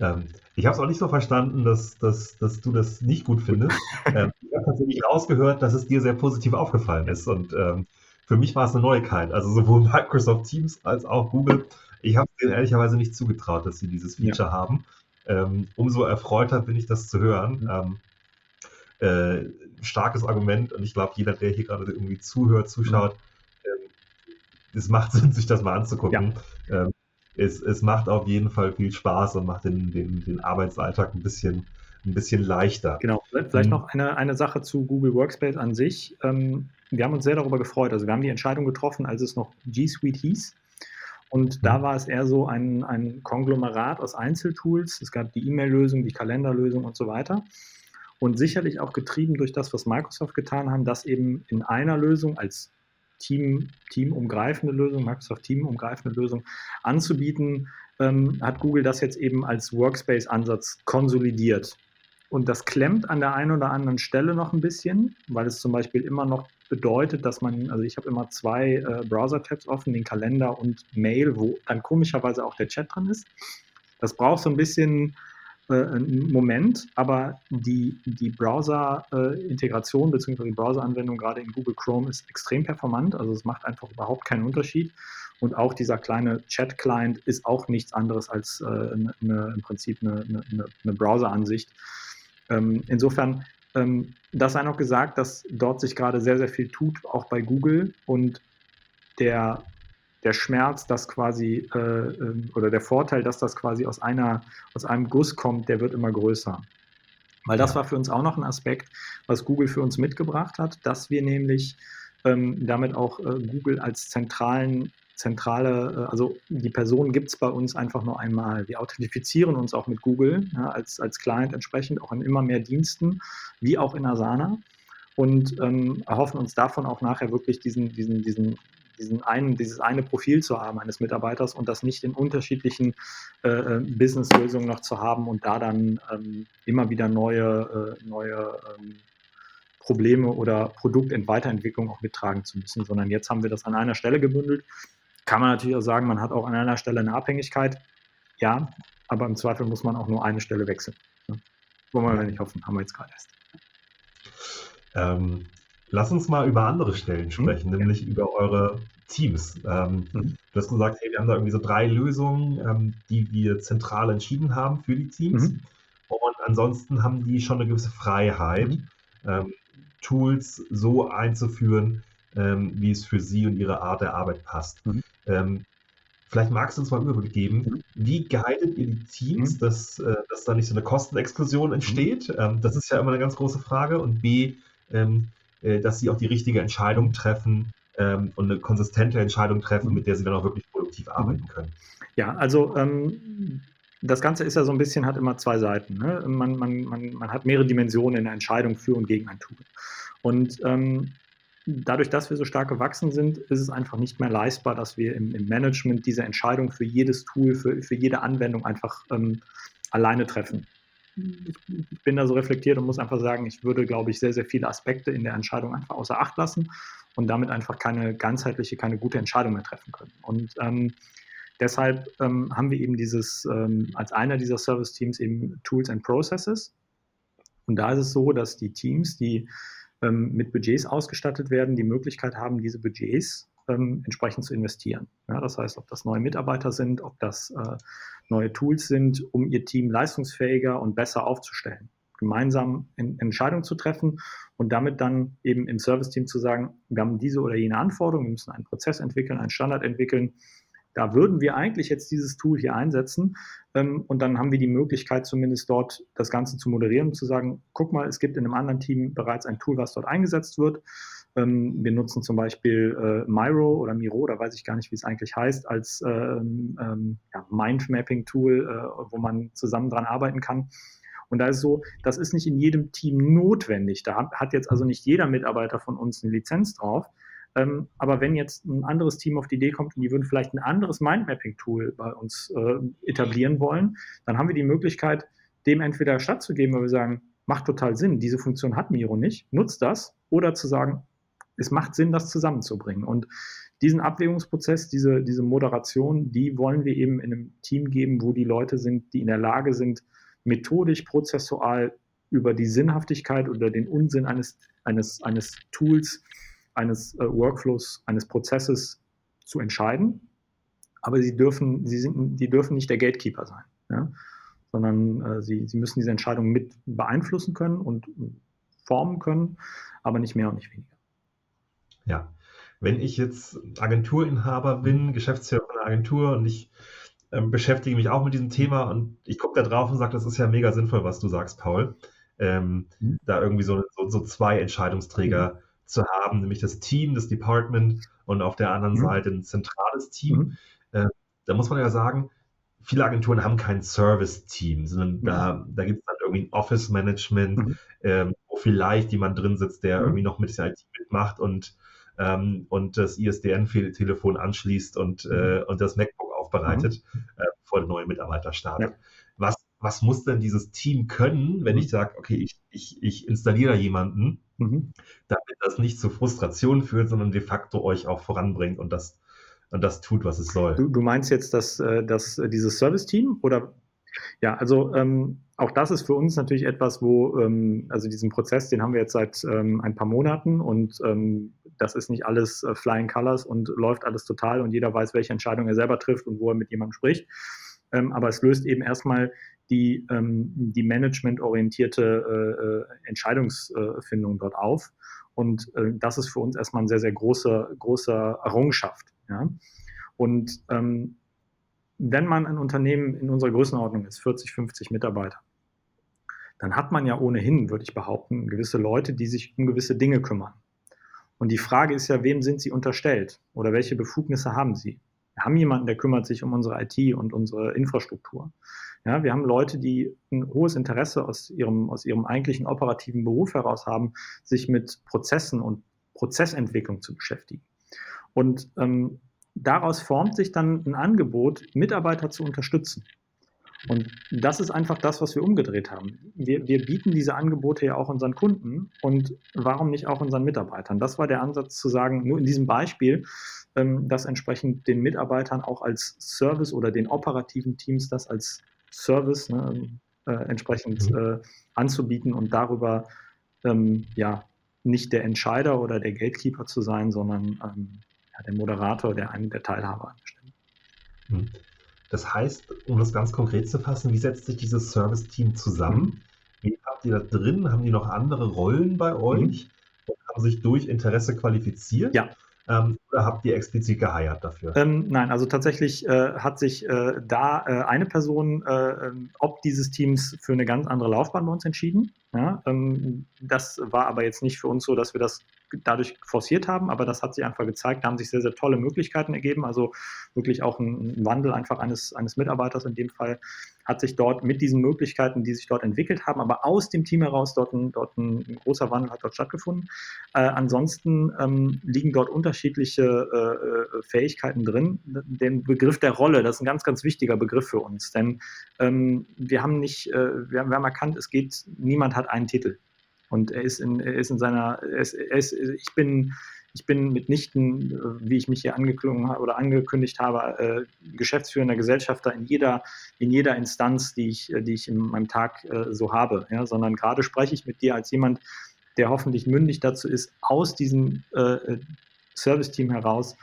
ähm, ich habe es auch nicht so verstanden, dass, dass, dass du das nicht gut findest. ähm, ich habe tatsächlich rausgehört, dass es dir sehr positiv aufgefallen ist und ähm, für mich war es eine Neuigkeit. Also sowohl Microsoft Teams als auch Google. Ich habe denen ehrlicherweise nicht zugetraut, dass sie dieses Feature ja. haben. Ähm, umso erfreuter bin ich, das zu hören. Mhm. Ähm, äh, starkes Argument und ich glaube, jeder, der hier gerade irgendwie zuhört, zuschaut, mhm. äh, es macht Sinn, sich das mal anzugucken. Ja. Es, es macht auf jeden Fall viel Spaß und macht den, den, den Arbeitsalltag ein bisschen, ein bisschen leichter. Genau, vielleicht mhm. noch eine, eine Sache zu Google Workspace an sich. Ähm, wir haben uns sehr darüber gefreut. Also wir haben die Entscheidung getroffen, als es noch G Suite hieß. Und da mhm. war es eher so ein, ein Konglomerat aus Einzeltools. Es gab die E-Mail-Lösung, die Kalenderlösung und so weiter und sicherlich auch getrieben durch das, was Microsoft getan haben, das eben in einer Lösung als Team, teamumgreifende Lösung, Microsoft Team-umgreifende Lösung anzubieten, ähm, hat Google das jetzt eben als Workspace-Ansatz konsolidiert. Und das klemmt an der einen oder anderen Stelle noch ein bisschen, weil es zum Beispiel immer noch bedeutet, dass man, also ich habe immer zwei äh, Browser-Tabs offen, den Kalender und Mail, wo dann komischerweise auch der Chat drin ist. Das braucht so ein bisschen äh, Moment, aber die, die Browser-Integration bzw. die Browser-Anwendung gerade in Google Chrome ist extrem performant, also es macht einfach überhaupt keinen Unterschied. Und auch dieser kleine Chat-Client ist auch nichts anderes als äh, eine, im Prinzip eine, eine, eine Browser-Ansicht. Ähm, insofern, ähm, das sei noch gesagt, dass dort sich gerade sehr, sehr viel tut, auch bei Google und der der Schmerz, dass quasi, äh, ähm, oder der Vorteil, dass das quasi aus, einer, aus einem Guss kommt, der wird immer größer. Weil das war für uns auch noch ein Aspekt, was Google für uns mitgebracht hat, dass wir nämlich ähm, damit auch äh, Google als zentralen, zentrale, äh, also die Person gibt es bei uns einfach nur einmal. Wir authentifizieren uns auch mit Google ja, als, als Client entsprechend auch in immer mehr Diensten, wie auch in Asana und ähm, erhoffen uns davon auch nachher wirklich diesen, diesen, diesen diesen einen, dieses eine Profil zu haben eines Mitarbeiters und das nicht in unterschiedlichen äh, äh Business-Lösungen noch zu haben und da dann ähm, immer wieder neue, äh, neue ähm, Probleme oder Produktweiterentwicklung auch mittragen zu müssen, sondern jetzt haben wir das an einer Stelle gebündelt. Kann man natürlich auch sagen, man hat auch an einer Stelle eine Abhängigkeit. Ja, aber im Zweifel muss man auch nur eine Stelle wechseln. Ne? Wollen wir nicht hoffen, haben wir jetzt gerade erst. Ähm, lass uns mal über andere Stellen hm? sprechen, mhm. nämlich über eure Teams. Ähm, mhm. Du hast gesagt, hey, wir haben da irgendwie so drei Lösungen, ähm, die wir zentral entschieden haben für die Teams. Mhm. Und ansonsten haben die schon eine gewisse Freiheit, mhm. ähm, Tools so einzuführen, ähm, wie es für sie und ihre Art der Arbeit passt. Mhm. Ähm, Vielleicht magst du uns mal einen Überblick geben. Mhm. Wie guidet ihr die Teams, mhm. dass, äh, dass da nicht so eine Kostenexplosion entsteht? Mhm. Ähm, das ist ja immer eine ganz große Frage. Und B, dass sie auch die richtige Entscheidung treffen ähm, und eine konsistente Entscheidung treffen, mit der sie dann auch wirklich produktiv arbeiten können. Ja, also ähm, das Ganze ist ja so ein bisschen, hat immer zwei Seiten. Ne? Man, man, man, man hat mehrere Dimensionen in der Entscheidung für und gegen ein Tool. Und ähm, dadurch, dass wir so stark gewachsen sind, ist es einfach nicht mehr leistbar, dass wir im, im Management diese Entscheidung für jedes Tool, für, für jede Anwendung einfach ähm, alleine treffen. Ich, ich, bin da so reflektiert und muss einfach sagen, ich würde, glaube ich, sehr, sehr viele Aspekte in der Entscheidung einfach außer Acht lassen und damit einfach keine ganzheitliche, keine gute Entscheidung mehr treffen können. Und ähm, deshalb ähm, haben wir eben dieses, ähm, als einer dieser Service-Teams eben Tools and Processes. Und da ist es so, dass die Teams, die ähm, mit Budgets ausgestattet werden, die Möglichkeit haben, diese Budgets ähm, entsprechend zu investieren. Ja, das heißt, ob das neue Mitarbeiter sind, ob das äh, neue Tools sind, um ihr Team leistungsfähiger und besser aufzustellen. Gemeinsam in, Entscheidungen zu treffen und damit dann eben im Service-Team zu sagen, wir haben diese oder jene Anforderungen, wir müssen einen Prozess entwickeln, einen Standard entwickeln da würden wir eigentlich jetzt dieses Tool hier einsetzen ähm, und dann haben wir die Möglichkeit zumindest dort das Ganze zu moderieren und zu sagen, guck mal, es gibt in einem anderen Team bereits ein Tool, was dort eingesetzt wird. Ähm, wir nutzen zum Beispiel äh, Miro oder Miro, da weiß ich gar nicht, wie es eigentlich heißt, als ähm, ähm, ja, Mindmapping-Tool, äh, wo man zusammen dran arbeiten kann. Und da ist so, das ist nicht in jedem Team notwendig. Da hat jetzt also nicht jeder Mitarbeiter von uns eine Lizenz drauf. Ähm, aber wenn jetzt ein anderes Team auf die Idee kommt und die würden vielleicht ein anderes Mindmapping-Tool bei uns äh, etablieren wollen, dann haben wir die Möglichkeit, dem entweder stattzugeben, weil wir sagen, macht total Sinn, diese Funktion hat Miro nicht, nutzt das, oder zu sagen, es macht Sinn, das zusammenzubringen. Und diesen Abwägungsprozess, diese, diese Moderation, die wollen wir eben in einem Team geben, wo die Leute sind, die in der Lage sind, methodisch, prozessual über die Sinnhaftigkeit oder den Unsinn eines, eines, eines Tools eines äh, Workflows, eines Prozesses zu entscheiden. Aber sie dürfen, sie sind, die dürfen nicht der Gatekeeper sein, ja? sondern äh, sie, sie müssen diese Entscheidung mit beeinflussen können und formen können, aber nicht mehr und nicht weniger. Ja, wenn ich jetzt Agenturinhaber bin, Geschäftsführer einer Agentur und ich ähm, beschäftige mich auch mit diesem Thema und ich gucke da drauf und sage, das ist ja mega sinnvoll, was du sagst, Paul. Ähm, mhm. Da irgendwie so, so, so zwei Entscheidungsträger mhm zu haben, nämlich das Team, das Department und auf der anderen mhm. Seite ein zentrales Team. Äh, da muss man ja sagen, viele Agenturen haben kein Service-Team, sondern mhm. da, da gibt es dann irgendwie ein Office-Management, mhm. ähm, wo vielleicht jemand drin sitzt, der mhm. irgendwie noch mit der IT mitmacht und, ähm, und das ISDN-Telefon anschließt und, mhm. äh, und das MacBook aufbereitet, äh, bevor der neue Mitarbeiter startet. Ja. Was, was muss denn dieses Team können, wenn ich sage, okay, ich, ich, ich installiere da jemanden, Mhm. Damit das nicht zu Frustration führt, sondern de facto euch auch voranbringt und das, und das tut, was es soll. Du, du meinst jetzt dass, äh, dass äh, dieses Service-Team oder ja, also ähm, auch das ist für uns natürlich etwas, wo, ähm, also diesen Prozess, den haben wir jetzt seit ähm, ein paar Monaten und ähm, das ist nicht alles äh, Flying Colors und läuft alles total und jeder weiß, welche Entscheidung er selber trifft und wo er mit jemandem spricht. Ähm, aber es löst eben erstmal die, ähm, die managementorientierte äh, äh, Entscheidungsfindung dort auf. Und äh, das ist für uns erstmal eine sehr, sehr große, große Errungenschaft. Ja? Und ähm, wenn man ein Unternehmen in unserer Größenordnung ist, 40, 50 Mitarbeiter, dann hat man ja ohnehin, würde ich behaupten, gewisse Leute, die sich um gewisse Dinge kümmern. Und die Frage ist ja, wem sind sie unterstellt oder welche Befugnisse haben sie? Wir haben jemanden, der kümmert sich um unsere IT und unsere Infrastruktur. Ja, wir haben Leute, die ein hohes Interesse aus ihrem, aus ihrem eigentlichen operativen Beruf heraus haben, sich mit Prozessen und Prozessentwicklung zu beschäftigen. Und ähm, daraus formt sich dann ein Angebot, Mitarbeiter zu unterstützen. Und das ist einfach das, was wir umgedreht haben. Wir, wir, bieten diese Angebote ja auch unseren Kunden und warum nicht auch unseren Mitarbeitern? Das war der Ansatz zu sagen, nur in diesem Beispiel, ähm, das entsprechend den Mitarbeitern auch als Service oder den operativen Teams das als Service ne, äh, entsprechend mhm. äh, anzubieten und darüber ähm, ja nicht der Entscheider oder der Gatekeeper zu sein, sondern ähm, ja, der Moderator, der einen der Teilhaber anbestimmt. Mhm. Das heißt, um das ganz konkret zu fassen, wie setzt sich dieses Service-Team zusammen? Wie habt ihr da drin? Haben die noch andere Rollen bei euch? Mhm. Und haben sich durch Interesse qualifiziert? Ja. Ähm, oder habt ihr explizit geheiert dafür? Ähm, nein, also tatsächlich äh, hat sich äh, da äh, eine Person äh, ähm, ob dieses Teams für eine ganz andere Laufbahn bei uns entschieden. Ja, ähm, das war aber jetzt nicht für uns so, dass wir das dadurch forciert haben, aber das hat sich einfach gezeigt, da haben sich sehr, sehr tolle Möglichkeiten ergeben. Also wirklich auch ein, Wandel einfach eines, eines Mitarbeiters in dem Fall hat sich dort mit diesen Möglichkeiten, die sich dort entwickelt haben, aber aus dem Team heraus dort ein, dort ein, großer Wandel hat dort stattgefunden. Äh, ansonsten ähm, liegen dort unterschiedliche äh, Fähigkeiten drin. Den Begriff der Rolle, das ist ein ganz, ganz wichtiger Begriff für uns, denn ähm, wir haben nicht, äh, wir, haben, wir haben erkannt, es geht, niemand hat einen Titel. Und er ist in, er ist in seiner, er ist, er ist, ich bin, ich bin mitnichten, äh, wie ich mich hier angeklungen habe oder angekündigt habe, äh, geschäftsführender Gesellschafter in jeder, in jeder Instanz, die ich, äh, die ich in meinem Tag äh, so habe, ja, sondern gerade spreche ich mit dir als jemand, der hoffentlich mündig dazu ist, aus diesem äh, äh Service-Team heraus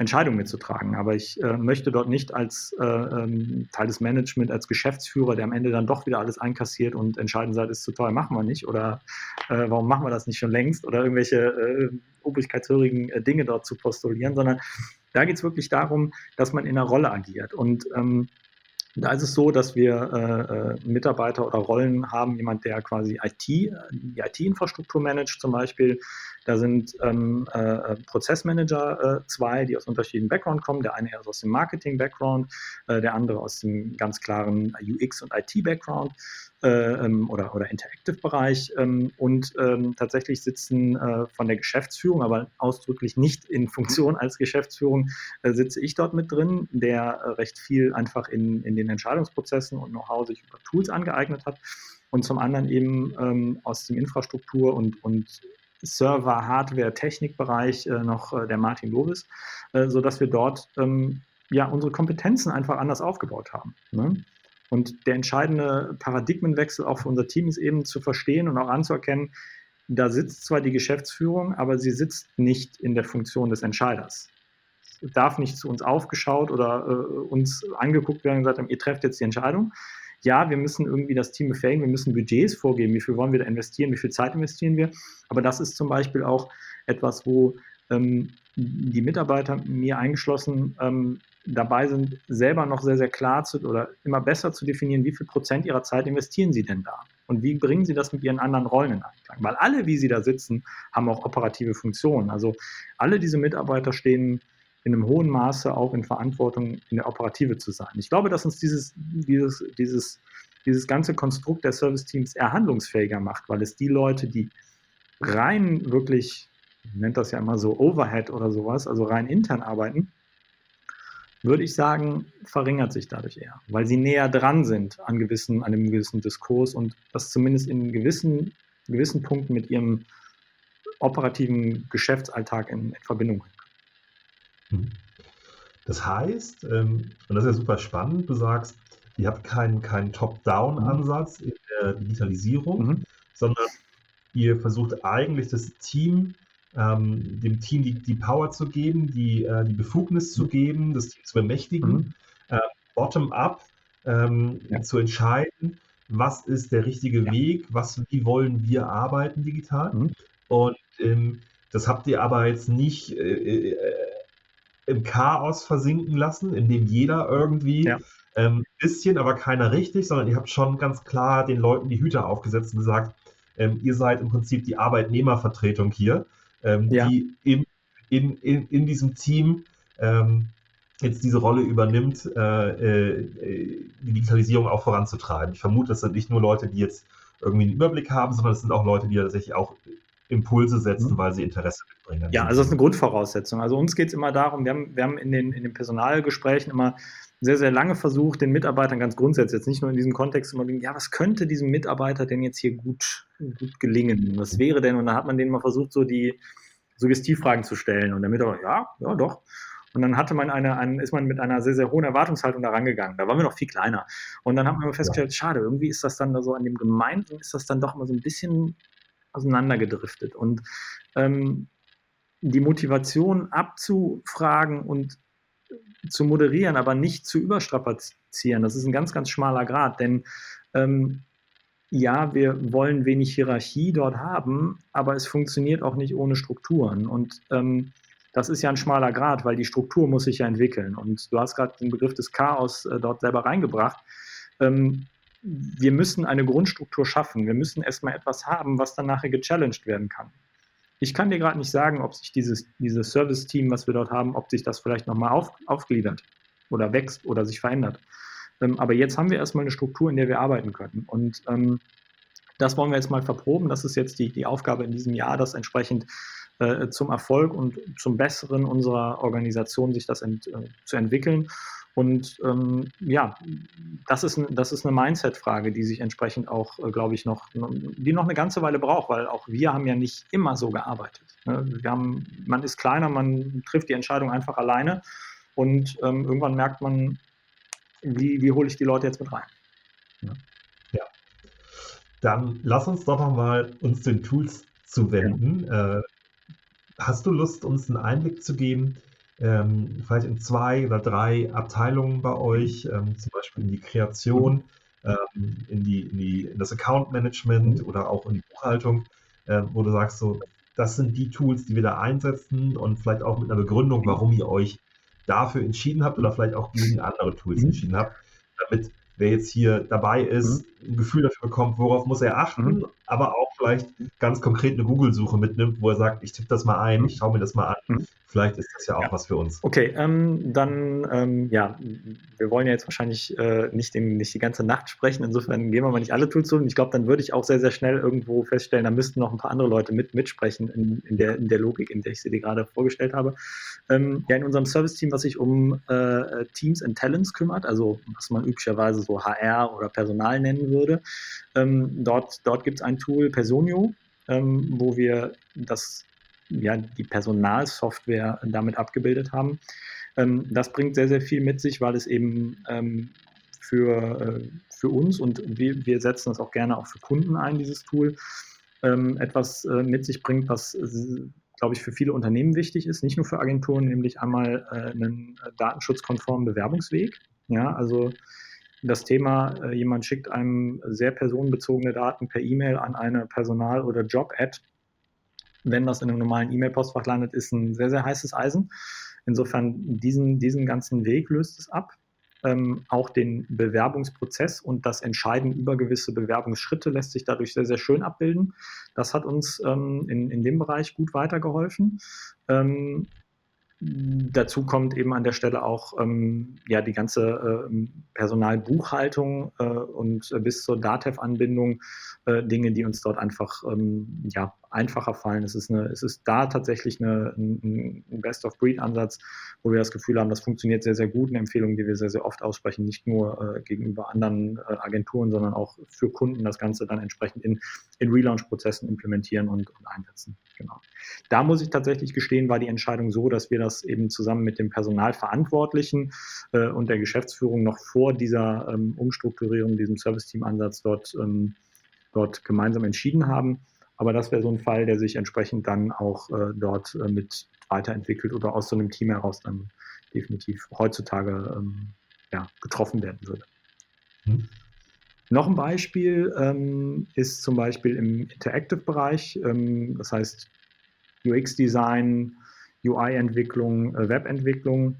Entscheidungen mitzutragen. Aber ich äh, möchte dort nicht als äh, ähm, Teil des Management, als Geschäftsführer, der am Ende dann doch wieder alles einkassiert und entscheiden sagt, ist zu teuer, machen wir nicht oder äh, warum machen wir das nicht schon längst oder irgendwelche äh, obrigkeitshörigen äh, Dinge dort zu postulieren, sondern da geht es wirklich darum, dass man in einer Rolle agiert. Und ähm, da ist es so, dass wir äh, äh Mitarbeiter oder Rollen haben, jemand, der quasi IT, die IT-Infrastruktur managt zum Beispiel. Da sind ähm, äh, Prozessmanager äh, zwei, die aus unterschiedlichen Background kommen. Der eine aus dem Marketing-Background, äh, der andere aus dem ganz klaren UX- und IT-Background oder, oder Interactive-Bereich ähm, und ähm, tatsächlich sitzen äh, von der Geschäftsführung, aber ausdrücklich nicht in Funktion als Geschäftsführung, äh, sitze ich dort mit drin, der äh, recht viel einfach in, in den Entscheidungsprozessen und Know-how sich über Tools angeeignet hat und zum anderen eben ähm, aus dem Infrastruktur- und, und Server, Hardware, Technikbereich äh, noch äh, der Martin Lovis, äh, sodass wir dort ähm, ja unsere Kompetenzen einfach anders aufgebaut haben. Ne? Und der entscheidende Paradigmenwechsel auch für unser Team ist eben zu verstehen und auch anzuerkennen, da sitzt zwar die Geschäftsführung, aber sie sitzt nicht in der Funktion des Entscheiders. Es darf nicht zu uns aufgeschaut oder äh, uns angeguckt werden und gesagt haben, ihr trefft jetzt die Entscheidung. Ja, wir müssen irgendwie das Team befähigen, wir müssen Budgets vorgeben, wie viel wollen wir da investieren, wie viel Zeit investieren wir. Aber das ist zum Beispiel auch etwas, wo ähm, die Mitarbeiter, mir eingeschlossen, ähm, dabei sind, selber noch sehr, sehr klar zu oder immer besser zu definieren, wie viel Prozent ihrer Zeit investieren sie denn da? Und wie bringen sie das mit ihren anderen Rollen in Einklang? Weil alle, wie sie da sitzen, haben auch operative Funktionen. Also alle diese Mitarbeiter stehen in einem hohen Maße auch in Verantwortung, in der Operative zu sein. Ich glaube, dass uns dieses, dieses, dieses, dieses ganze Konstrukt der Service-Teams eher handlungsfähiger macht, weil es die Leute, die rein wirklich, nennt das ja immer so Overhead oder sowas, also rein intern arbeiten, würde ich sagen, verringert sich dadurch eher, weil sie näher dran sind an, gewissen, an einem gewissen Diskurs und das zumindest in gewissen, gewissen Punkten mit ihrem operativen Geschäftsalltag in, in Verbindung bringen. Mhm. Das heißt, ähm, und das ist ja super spannend, du sagst, ihr habt keinen, keinen Top-Down-Ansatz in der Digitalisierung, mhm. sondern ihr versucht eigentlich das Team ähm, dem Team die, die Power zu geben, die, äh, die Befugnis zu geben, das Team zu bemächtigen, mhm. äh, bottom-up ähm, ja. zu entscheiden, was ist der richtige ja. Weg, was, wie wollen wir arbeiten digital. Mhm. Und ähm, das habt ihr aber jetzt nicht äh, äh, im Chaos versinken lassen, in dem jeder irgendwie ja. ähm, bisschen, aber keiner richtig, sondern ihr habt schon ganz klar den Leuten die Hüte aufgesetzt und gesagt, ähm, ihr seid im Prinzip die Arbeitnehmervertretung hier ähm, ja. die in, in, in, in diesem Team ähm, jetzt diese Rolle übernimmt, äh, äh, die Digitalisierung auch voranzutreiben. Ich vermute, das sind nicht nur Leute, die jetzt irgendwie einen Überblick haben, sondern es sind auch Leute, die tatsächlich auch Impulse setzen, mhm. weil sie Interesse mitbringen. Ja, also das ist eine Grundvoraussetzung. Also uns geht es immer darum, wir haben, wir haben in, den, in den Personalgesprächen immer sehr, sehr lange versucht, den Mitarbeitern ganz grundsätzlich, jetzt nicht nur in diesem Kontext, immer ja, was könnte diesem Mitarbeiter denn jetzt hier gut, gut gelingen? Was wäre denn? Und dann hat man denen mal versucht, so die Suggestivfragen zu stellen. Und der Mitarbeiter, ja, ja, doch. Und dann hatte man eine, ein, ist man mit einer sehr, sehr hohen Erwartungshaltung da rangegangen. Da waren wir noch viel kleiner. Und dann haben wir festgestellt, schade, irgendwie ist das dann da so an dem Gemeinden, ist das dann doch mal so ein bisschen auseinandergedriftet. Und ähm, die Motivation abzufragen und zu moderieren, aber nicht zu überstrapazieren, das ist ein ganz, ganz schmaler Grad, denn ähm, ja, wir wollen wenig Hierarchie dort haben, aber es funktioniert auch nicht ohne Strukturen. Und ähm, das ist ja ein schmaler Grad, weil die Struktur muss sich ja entwickeln. Und du hast gerade den Begriff des Chaos äh, dort selber reingebracht. Ähm, wir müssen eine Grundstruktur schaffen. Wir müssen erstmal etwas haben, was dann nachher gechallenged werden kann. Ich kann dir gerade nicht sagen, ob sich dieses, dieses Service-Team, was wir dort haben, ob sich das vielleicht nochmal auf, aufgliedert oder wächst oder sich verändert. Ähm, aber jetzt haben wir erstmal eine Struktur, in der wir arbeiten können. Und ähm, das wollen wir jetzt mal verproben. Das ist jetzt die, die Aufgabe in diesem Jahr, das entsprechend äh, zum Erfolg und zum Besseren unserer Organisation sich das ent, äh, zu entwickeln. Und ähm, ja, das ist, das ist eine Mindset-Frage, die sich entsprechend auch, äh, glaube ich, noch, die noch eine ganze Weile braucht, weil auch wir haben ja nicht immer so gearbeitet. Ne? Wir haben, man ist kleiner, man trifft die Entscheidung einfach alleine und ähm, irgendwann merkt man, wie, wie hole ich die Leute jetzt mit rein. Ja. ja. Dann lass uns doch noch mal uns den Tools zuwenden. Ja. Äh, hast du Lust, uns einen Einblick zu geben, ähm, vielleicht in zwei oder drei Abteilungen bei euch, ähm, zum Beispiel in die Kreation, ähm, in, die, in, die, in das Account Management oder auch in die Buchhaltung, äh, wo du sagst, so, das sind die Tools, die wir da einsetzen und vielleicht auch mit einer Begründung, warum ihr euch dafür entschieden habt oder vielleicht auch gegen andere Tools mhm. entschieden habt, damit wer jetzt hier dabei ist, mhm. ein Gefühl dafür bekommt, worauf muss er achten, mhm. aber auch vielleicht ganz konkret eine Google-Suche mitnimmt, wo er sagt, ich tippe das mal ein, ich schaue mir das mal an. Mhm. Vielleicht ist das ja auch ja. was für uns. Okay, ähm, dann, ähm, ja, wir wollen ja jetzt wahrscheinlich äh, nicht, den, nicht die ganze Nacht sprechen. Insofern gehen wir mal nicht alle Tools durch. Ich glaube, dann würde ich auch sehr, sehr schnell irgendwo feststellen, da müssten noch ein paar andere Leute mit, mitsprechen in, in, der, in der Logik, in der ich sie dir gerade vorgestellt habe. Ähm, ja, in unserem Service-Team, was sich um äh, Teams and Talents kümmert, also was man üblicherweise so HR oder Personal nennen würde, ähm, dort, dort gibt es ein Tool, Personio, ähm, wo wir das ja, die Personalsoftware damit abgebildet haben. Ähm, das bringt sehr, sehr viel mit sich, weil es eben ähm, für, äh, für uns und wir, wir setzen das auch gerne auch für Kunden ein, dieses Tool, ähm, etwas äh, mit sich bringt, was, äh, glaube ich, für viele Unternehmen wichtig ist, nicht nur für Agenturen, nämlich einmal äh, einen datenschutzkonformen Bewerbungsweg. Ja, also das Thema, äh, jemand schickt einem sehr personenbezogene Daten per E-Mail an eine Personal- oder Job-Ad wenn das in einem normalen E-Mail-Postfach landet, ist ein sehr, sehr heißes Eisen. Insofern diesen, diesen ganzen Weg löst es ab. Ähm, auch den Bewerbungsprozess und das Entscheiden über gewisse Bewerbungsschritte lässt sich dadurch sehr, sehr schön abbilden. Das hat uns ähm, in, in dem Bereich gut weitergeholfen. Ähm, Dazu kommt eben an der Stelle auch ähm, ja, die ganze äh, Personalbuchhaltung äh, und äh, bis zur DATEV-Anbindung äh, Dinge, die uns dort einfach ähm, ja, einfacher fallen. Es ist, eine, es ist da tatsächlich eine, ein, Best-of-Breed-Ansatz, wo wir das Gefühl haben, das funktioniert sehr, sehr gut. Eine Empfehlung, die wir sehr, sehr oft aussprechen, nicht nur äh, gegenüber anderen äh, Agenturen, sondern auch für Kunden das Ganze dann entsprechend in, in Relaunch-Prozessen implementieren und, und einsetzen. Genau. Da muss ich tatsächlich gestehen, war die Entscheidung so, dass wir das eben zusammen mit dem Personalverantwortlichen äh, und der Geschäftsführung noch vor dieser ähm, Umstrukturierung, diesem Service-Team-Ansatz dort ähm, dort gemeinsam entschieden haben. Aber das wäre so ein Fall, der sich entsprechend dann auch äh, dort äh, mit weiterentwickelt oder aus so einem Team heraus dann definitiv heutzutage ähm, ja, getroffen werden würde. Hm. Noch ein Beispiel ähm, ist zum Beispiel im Interactive-Bereich, ähm, das heißt UX-Design, UI-Entwicklung, äh, Web-Entwicklung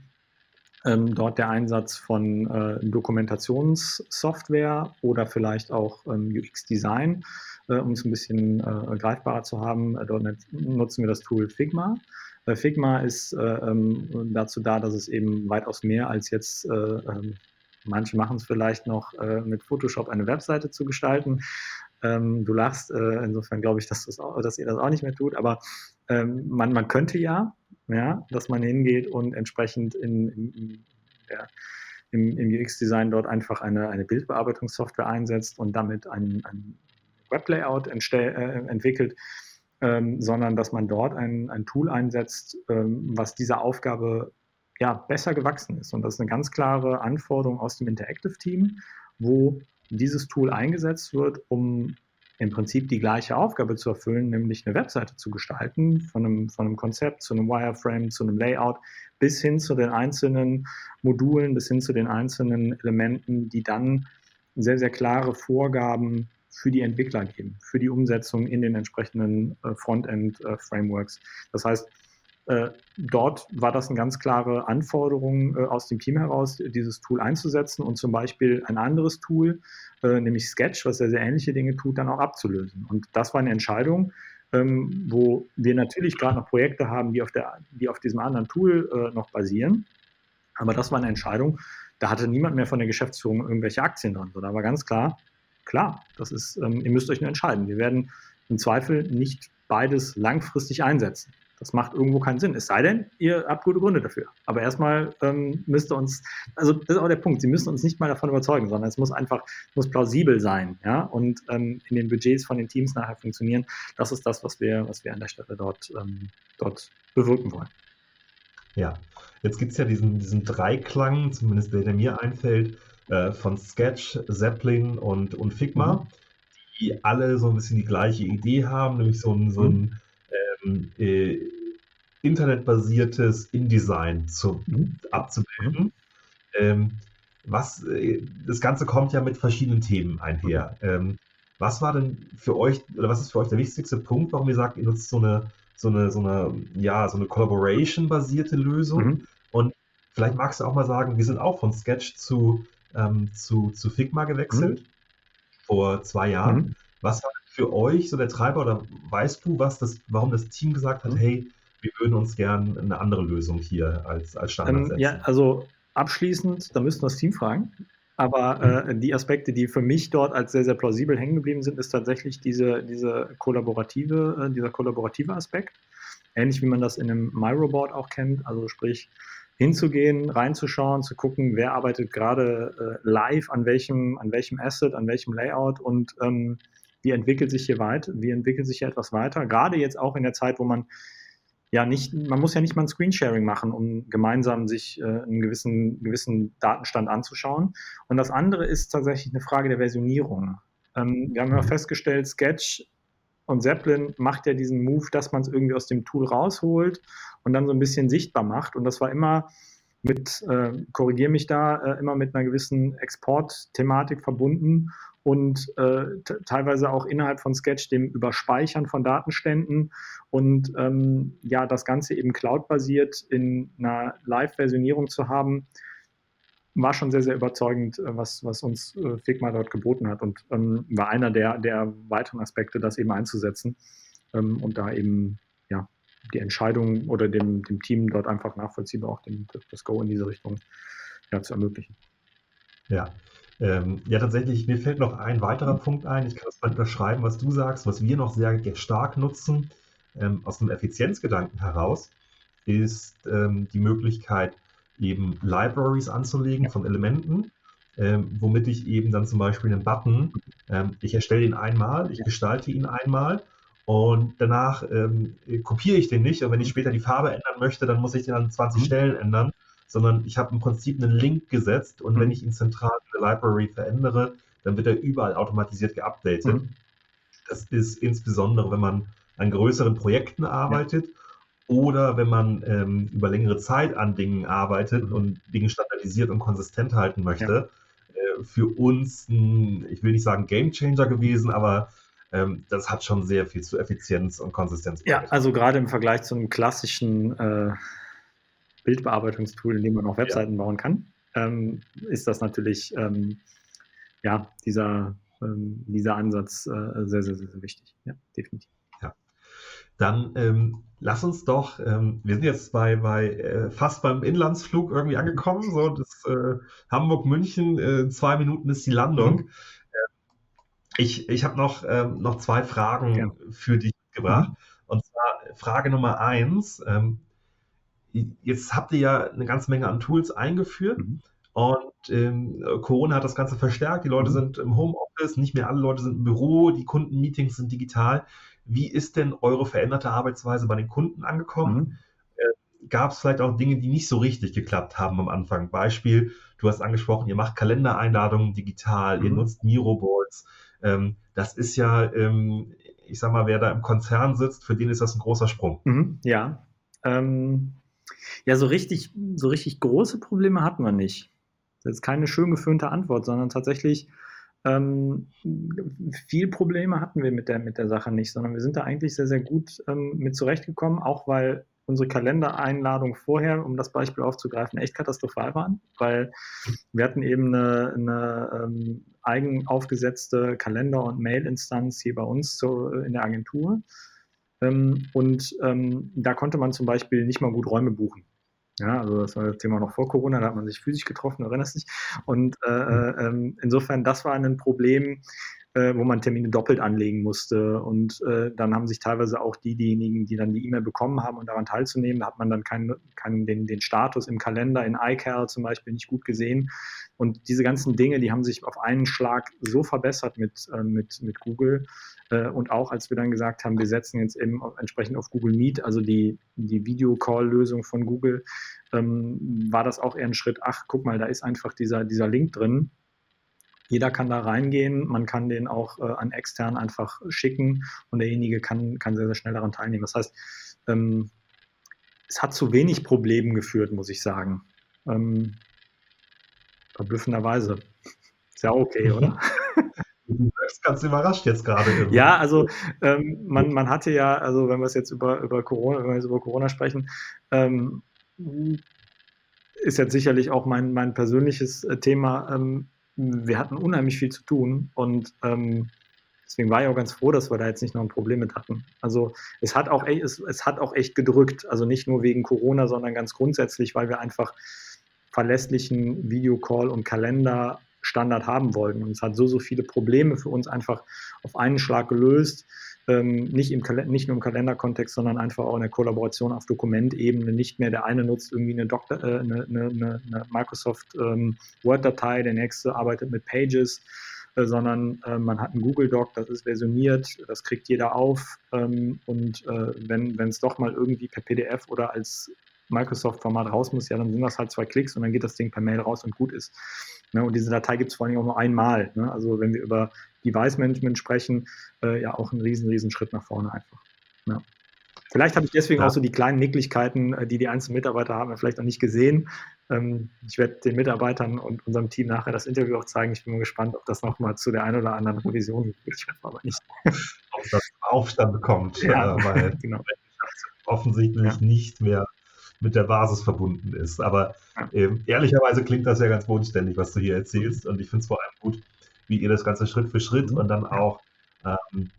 ähm, dort der Einsatz von äh, Dokumentationssoftware oder vielleicht auch ähm, UX-Design, um es ein bisschen äh, greifbarer zu haben. Äh, dort nutzen wir das Tool Figma. Äh, Figma ist äh, ähm, dazu da, dass es eben weitaus mehr als jetzt ähm, Manche machen es vielleicht noch mit Photoshop eine Webseite zu gestalten. Ähm, du lachst, insofern glaube ich, dass, auch, dass, ihr das auch nicht mehr tut, aber ähm, man, man könnte ja, ja, dass man hingeht und entsprechend in, in, der, im, im UX-Design dort einfach eine, eine Bildbearbeitungssoftware einsetzt und damit ein, ein Weblayout äh, entwickelt, ähm, sondern dass man dort ein, ein Tool einsetzt, ähm, was dieser Aufgabe ja, besser gewachsen ist. Und das ist eine ganz klare Anforderung aus dem Interactive-Team, wo dieses Tool eingesetzt wird, um im Prinzip die gleiche Aufgabe zu erfüllen, nämlich eine Webseite zu gestalten, von einem, von einem Konzept zu einem Wireframe, zu einem Layout, bis hin zu den einzelnen Modulen, bis hin zu den einzelnen Elementen, die dann sehr, sehr klare Vorgaben für die Entwickler geben, für die Umsetzung in den entsprechenden äh, Frontend-Frameworks. Äh, das heißt, äh, dort war das eine ganz klare Anforderung äh, aus dem Team heraus, dieses Tool einzusetzen und zum Beispiel ein anderes Tool, äh, nämlich Sketch, was sehr, sehr ähnliche Dinge tut, dann auch abzulösen. Und das war eine Entscheidung, ähm, wo wir natürlich gerade noch Projekte haben, die auf, der, die auf diesem anderen Tool äh, noch basieren. Aber das war eine Entscheidung, da hatte niemand mehr von der Geschäftsführung irgendwelche Aktien dran. So, da war ganz klar, klar, das ist, ähm, ihr müsst euch nur entscheiden. Wir werden im Zweifel nicht beides langfristig einsetzen. Das macht irgendwo keinen Sinn. Es sei denn, ihr habt gute Gründe dafür. Aber erstmal ähm, müsst ihr uns, also das ist auch der Punkt, Sie müssen uns nicht mal davon überzeugen, sondern es muss einfach, muss plausibel sein, ja, und ähm, in den Budgets von den Teams nachher funktionieren. Das ist das, was wir, was wir an der Stelle dort, ähm, dort bewirken wollen. Ja, jetzt gibt es ja diesen, diesen Dreiklang, zumindest der, der mir einfällt, äh, von Sketch, Zeppelin und, und Figma, mhm. die alle so ein bisschen die gleiche Idee haben, nämlich so ein, so ein mhm ähm, äh, internetbasiertes InDesign zu, mhm. abzubilden. Ähm, was, äh, das Ganze kommt ja mit verschiedenen Themen einher. Ähm, was war denn für euch, oder was ist für euch der wichtigste Punkt, warum ihr sagt, ihr nutzt so eine, so eine, so eine, ja, so eine Collaboration-basierte Lösung? Mhm. Und vielleicht magst du auch mal sagen, wir sind auch von Sketch zu, ähm, zu, zu Figma gewechselt mhm. vor zwei Jahren. Mhm. Was war für euch so der Treiber oder weißt du, was das, warum das Team gesagt hat, mhm. hey, wir würden uns gern eine andere Lösung hier als, als Standard ähm, setzen? Ja, also abschließend, da müssten wir das Team fragen. Aber mhm. äh, die Aspekte, die für mich dort als sehr, sehr plausibel hängen geblieben sind, ist tatsächlich diese, diese kollaborative, äh, dieser kollaborative Aspekt. Ähnlich wie man das in einem MyRobot auch kennt, also sprich hinzugehen, reinzuschauen, zu gucken, wer arbeitet gerade äh, live an welchem, an welchem Asset, an welchem Layout und ähm, wie entwickelt sich hier weit, wie entwickelt sich hier etwas weiter. Gerade jetzt auch in der Zeit, wo man ja nicht, man muss ja nicht mal ein Screensharing machen, um gemeinsam sich äh, einen gewissen, gewissen Datenstand anzuschauen. Und das andere ist tatsächlich eine Frage der Versionierung. Ähm, wir haben ja festgestellt, Sketch und Zeppelin macht ja diesen Move, dass man es irgendwie aus dem Tool rausholt und dann so ein bisschen sichtbar macht. Und das war immer mit, äh, korrigiere mich da, äh, immer mit einer gewissen Export-Thematik verbunden und äh, teilweise auch innerhalb von Sketch dem Überspeichern von Datenständen und ähm, ja, das Ganze eben cloud-basiert in einer Live-Versionierung zu haben, war schon sehr, sehr überzeugend, äh, was, was uns äh, Figma dort geboten hat und ähm, war einer der, der weiteren Aspekte, das eben einzusetzen ähm, und da eben ja, die Entscheidung oder dem, dem Team dort einfach nachvollziehbar auch dem, das Go in diese Richtung ja, zu ermöglichen. Ja, ähm, ja, tatsächlich, mir fällt noch ein weiterer Punkt ein. Ich kann das mal unterschreiben, was du sagst, was wir noch sehr stark nutzen, ähm, aus einem Effizienzgedanken heraus, ist ähm, die Möglichkeit, eben Libraries anzulegen von Elementen, ähm, womit ich eben dann zum Beispiel einen Button, ähm, ich erstelle ihn einmal, ich gestalte ihn einmal und danach ähm, kopiere ich den nicht. Und wenn ich später die Farbe ändern möchte, dann muss ich den an 20 mhm. Stellen ändern sondern ich habe im Prinzip einen Link gesetzt und mhm. wenn ich ihn zentral in der Library verändere, dann wird er überall automatisiert geupdatet. Mhm. Das ist insbesondere, wenn man an größeren Projekten arbeitet. Oder wenn man ähm, über längere Zeit an Dingen arbeitet mhm. und Dinge standardisiert und konsistent halten möchte. Ja. Äh, für uns, ein, ich will nicht sagen Game Changer gewesen, aber ähm, das hat schon sehr viel zu Effizienz und Konsistenz. Ja, also gerade im Vergleich zu einem klassischen äh, Bildbearbeitungstool, in dem man auch Webseiten ja. bauen kann, ähm, ist das natürlich ähm, ja, dieser, ähm, dieser Ansatz äh, sehr, sehr, sehr, wichtig. Ja, definitiv. Ja. Dann ähm, lass uns doch, ähm, wir sind jetzt bei, bei äh, fast beim Inlandsflug irgendwie angekommen, so das äh, Hamburg-München, äh, zwei Minuten ist die Landung. Mhm. Äh, ich ich habe noch, ähm, noch zwei Fragen ja. für dich gebracht. Mhm. Und zwar Frage Nummer eins. Ähm, jetzt habt ihr ja eine ganze Menge an Tools eingeführt. Mhm. Und ähm, Corona hat das Ganze verstärkt. Die Leute mhm. sind im Homeoffice, nicht mehr alle Leute sind im Büro, die Kundenmeetings sind digital. Wie ist denn eure veränderte Arbeitsweise bei den Kunden angekommen? Mhm. Äh, Gab es vielleicht auch Dinge, die nicht so richtig geklappt haben am Anfang? Beispiel, du hast angesprochen, ihr macht Kalendereinladungen digital, mhm. ihr nutzt Miroboards. Ähm, das ist ja, ähm, ich sag mal, wer da im Konzern sitzt, für den ist das ein großer Sprung. Mhm, ja. Ähm, ja, so richtig, so richtig große Probleme hatten wir nicht. Das ist keine schön geföhnte Antwort, sondern tatsächlich ähm, viel Probleme hatten wir mit der, mit der Sache nicht, sondern wir sind da eigentlich sehr, sehr gut ähm, mit zurechtgekommen, auch weil unsere Kalendereinladungen vorher, um das Beispiel aufzugreifen, echt katastrophal waren, weil wir hatten eben eine, eine ähm, eigen aufgesetzte Kalender- und Mail-Instanz hier bei uns so in der Agentur. Ähm, und ähm, da konnte man zum Beispiel nicht mal gut Räume buchen. Ja, also das war das Thema noch vor Corona, da hat man sich physisch getroffen, erinnerst dich. Und äh, mhm. äh, insofern, das war ein Problem, äh, wo man Termine doppelt anlegen musste. Und äh, dann haben sich teilweise auch die, diejenigen, die dann die E-Mail bekommen haben und daran teilzunehmen, hat man dann keinen, keinen den, den Status im Kalender in iCal zum Beispiel nicht gut gesehen. Und diese ganzen Dinge, die haben sich auf einen Schlag so verbessert mit, äh, mit, mit Google. Äh, und auch als wir dann gesagt haben, wir setzen jetzt eben entsprechend auf Google Meet, also die, die Video-Call-Lösung von Google, ähm, war das auch eher ein Schritt, ach, guck mal, da ist einfach dieser, dieser Link drin. Jeder kann da reingehen, man kann den auch äh, an extern einfach schicken und derjenige kann, kann sehr, sehr schnell daran teilnehmen. Das heißt, ähm, es hat zu wenig Problemen geführt, muss ich sagen. Ähm, Verblüffenderweise. Ist ja okay, oder? Du bist ganz überrascht jetzt gerade. Irgendwie. Ja, also ähm, man, man hatte ja, also wenn wir es jetzt über, über Corona, wenn wir jetzt über Corona sprechen, ähm, ist jetzt sicherlich auch mein, mein persönliches äh, Thema. Ähm, wir hatten unheimlich viel zu tun und ähm, deswegen war ich auch ganz froh, dass wir da jetzt nicht noch ein Problem mit hatten. Also es hat auch, es, es hat auch echt gedrückt, also nicht nur wegen Corona, sondern ganz grundsätzlich, weil wir einfach verlässlichen Videocall und Kalenderstandard haben wollten. Und es hat so, so viele Probleme für uns einfach auf einen Schlag gelöst. Ähm, nicht, im nicht nur im Kalenderkontext, sondern einfach auch in der Kollaboration auf Dokumentebene. Nicht mehr der eine nutzt irgendwie eine, Doktor, äh, eine, eine, eine Microsoft ähm, Word-Datei, der nächste arbeitet mit Pages, äh, sondern äh, man hat einen Google Doc, das ist versioniert, das kriegt jeder auf. Ähm, und äh, wenn es doch mal irgendwie per PDF oder als Microsoft-Format raus muss, ja, dann sind das halt zwei Klicks und dann geht das Ding per Mail raus und gut ist. Ne, und diese Datei gibt es vor allem auch nur einmal. Ne? Also wenn wir über Device-Management sprechen, äh, ja auch ein riesen, riesen Schritt nach vorne einfach. Ja. Vielleicht habe ich deswegen ja. auch so die kleinen Nicklichkeiten, äh, die die einzelnen Mitarbeiter haben, vielleicht noch nicht gesehen. Ähm, ich werde den Mitarbeitern und unserem Team nachher das Interview auch zeigen. Ich bin mal gespannt, ob das nochmal zu der einen oder anderen Revision geht. Ich hoffe aber nicht. Ob das Aufstand bekommt, ja, äh, weil genau. offensichtlich nicht mehr mit der Basis verbunden ist. Aber ähm, ehrlicherweise klingt das ja ganz bodenständig, was du hier erzählst. Und ich finde es vor allem gut, wie ihr das Ganze Schritt für Schritt und dann auch ähm,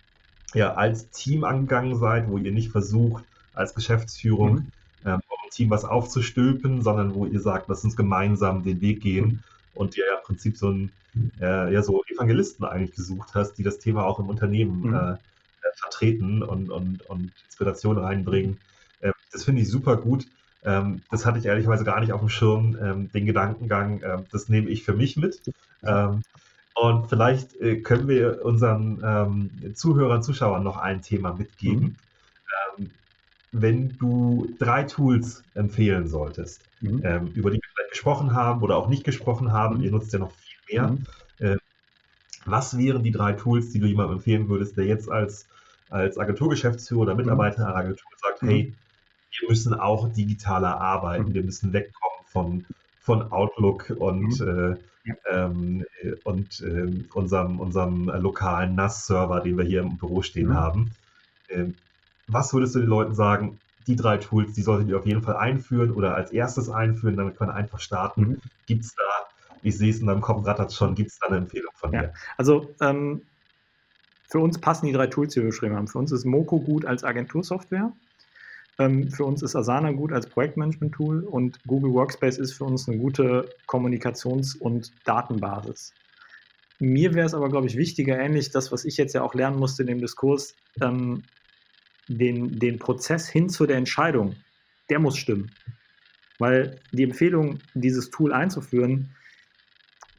ja, als Team angegangen seid, wo ihr nicht versucht, als Geschäftsführung mhm. ähm, eurem Team was aufzustülpen, sondern wo ihr sagt, lass uns gemeinsam den Weg gehen mhm. und ihr ja im Prinzip so ein äh, ja, so Evangelisten eigentlich gesucht hast, die das Thema auch im Unternehmen mhm. äh, vertreten und, und, und Inspiration reinbringen. Äh, das finde ich super gut. Ähm, das hatte ich ehrlicherweise gar nicht auf dem Schirm, ähm, den Gedankengang. Ähm, das nehme ich für mich mit. Ähm, und vielleicht äh, können wir unseren ähm, Zuhörern, Zuschauern noch ein Thema mitgeben. Mhm. Ähm, wenn du drei Tools empfehlen solltest, mhm. über die wir vielleicht gesprochen haben oder auch nicht gesprochen haben, mhm. ihr nutzt ja noch viel mehr. Mhm. Äh, was wären die drei Tools, die du jemandem empfehlen würdest, der jetzt als, als Agenturgeschäftsführer oder mhm. Mitarbeiter einer Agentur sagt, mhm. hey, wir müssen auch digitaler arbeiten. Mhm. Wir müssen wegkommen von, von Outlook und, mhm. äh, ähm, und äh, unserem, unserem lokalen NAS-Server, den wir hier im Büro stehen mhm. haben. Ähm, was würdest du den Leuten sagen? Die drei Tools, die solltet ihr auf jeden Fall einführen oder als erstes einführen, damit wir einfach starten. Mhm. Gibt es da, ich sehe es in deinem Kopf rattert schon, gibt es da eine Empfehlung von ja. dir? Also ähm, für uns passen die drei Tools, die wir beschrieben haben. Für uns ist Moco gut als Agentursoftware. Für uns ist Asana gut als Projektmanagement-Tool und Google Workspace ist für uns eine gute Kommunikations- und Datenbasis. Mir wäre es aber, glaube ich, wichtiger, ähnlich das, was ich jetzt ja auch lernen musste in dem Diskurs, ähm, den, den Prozess hin zu der Entscheidung, der muss stimmen. Weil die Empfehlung, dieses Tool einzuführen,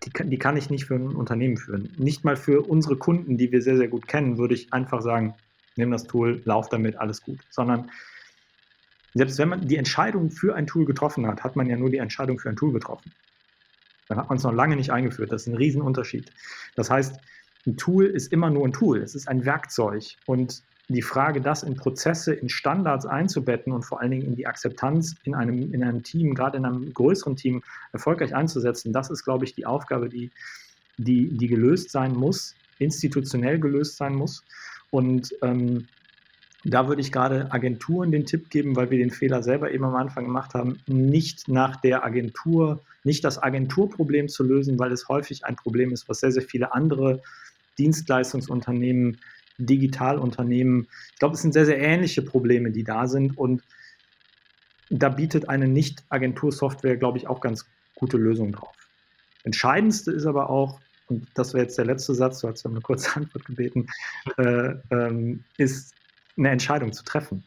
die kann, die kann ich nicht für ein Unternehmen führen. Nicht mal für unsere Kunden, die wir sehr, sehr gut kennen, würde ich einfach sagen, nimm das Tool, lauf damit, alles gut. Sondern selbst wenn man die Entscheidung für ein Tool getroffen hat, hat man ja nur die Entscheidung für ein Tool getroffen. Dann hat man es noch lange nicht eingeführt. Das ist ein Riesenunterschied. Das heißt, ein Tool ist immer nur ein Tool. Es ist ein Werkzeug. Und die Frage, das in Prozesse, in Standards einzubetten und vor allen Dingen in die Akzeptanz in einem, in einem Team, gerade in einem größeren Team, erfolgreich einzusetzen, das ist, glaube ich, die Aufgabe, die, die, die gelöst sein muss, institutionell gelöst sein muss. Und ähm, da würde ich gerade Agenturen den Tipp geben, weil wir den Fehler selber eben am Anfang gemacht haben, nicht nach der Agentur, nicht das Agenturproblem zu lösen, weil es häufig ein Problem ist, was sehr, sehr viele andere Dienstleistungsunternehmen, Digitalunternehmen, ich glaube, es sind sehr, sehr ähnliche Probleme, die da sind und da bietet eine Nicht-Agentur-Software, glaube ich, auch ganz gute Lösungen drauf. Entscheidendste ist aber auch, und das wäre jetzt der letzte Satz, du hast ja eine kurze Antwort gebeten, äh, ähm, ist eine Entscheidung zu treffen.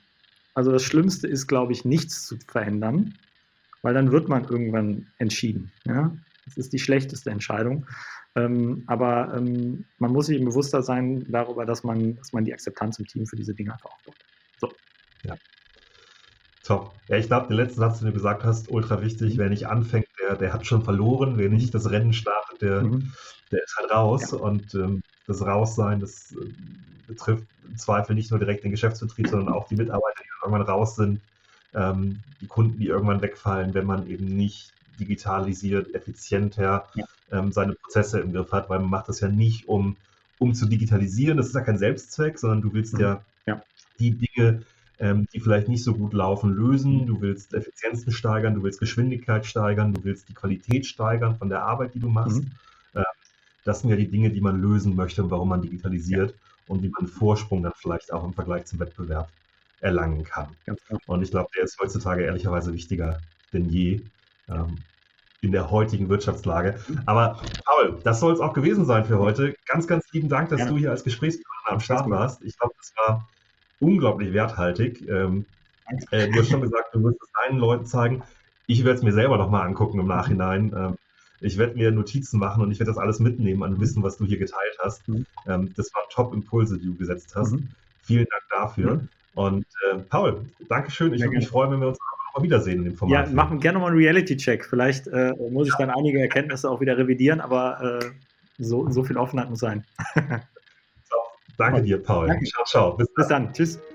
Also das Schlimmste ist, glaube ich, nichts zu verändern, weil dann wird man irgendwann entschieden. Ja? Das ist die schlechteste Entscheidung. Ähm, aber ähm, man muss sich bewusster sein darüber, dass man, dass man die Akzeptanz im Team für diese Dinge einfach aufbaut. So. Ja. Top. Ja, ich glaube, der letzte Satz, den du gesagt hast, ultra wichtig. Mhm. Wer nicht anfängt, der, der hat schon verloren. Wer nicht das Rennen startet, der, mhm. der ist halt raus. Ja. Und ähm, das Raussein, das äh, betrifft im Zweifel nicht nur direkt den Geschäftsbetrieb, sondern auch die Mitarbeiter, die irgendwann raus sind, ähm, die Kunden, die irgendwann wegfallen, wenn man eben nicht digitalisiert, effizienter ja. ähm, seine Prozesse im Griff hat, weil man macht das ja nicht, um, um zu digitalisieren. Das ist ja kein Selbstzweck, sondern du willst mhm. ja, ja, die Dinge, ähm, die vielleicht nicht so gut laufen, lösen. Mhm. Du willst Effizienzen steigern, du willst Geschwindigkeit steigern, du willst die Qualität steigern von der Arbeit, die du machst. Mhm. Ähm, das sind ja die Dinge, die man lösen möchte und warum man digitalisiert ja. Und wie man Vorsprung dann vielleicht auch im Vergleich zum Wettbewerb erlangen kann. Und ich glaube, der ist heutzutage ehrlicherweise wichtiger denn je ähm, in der heutigen Wirtschaftslage. Aber Paul, das soll es auch gewesen sein für heute. Ganz, ganz lieben Dank, dass ja. du hier als Gesprächspartner am Start warst. Ich glaube, das war unglaublich werthaltig. Ähm, äh, du hast schon gesagt, du wirst es deinen Leuten zeigen. Ich werde es mir selber nochmal angucken im Nachhinein. Ähm, ich werde mir Notizen machen und ich werde das alles mitnehmen an Wissen, was du hier geteilt hast. Mhm. Ähm, das waren Top-Impulse, die du gesetzt hast. Mhm. Vielen Dank dafür. Mhm. Und äh, Paul, Dankeschön. Ich würde mich freuen, wenn wir uns mal wiedersehen in dem Format. Ja, machen gerne mal einen Reality-Check. Vielleicht äh, muss ich dann einige Erkenntnisse auch wieder revidieren, aber äh, so, so viel Offenheit muss sein. so, danke dir, Paul. Danke. Ciao, ciao. Bis dann. Bis dann. Tschüss.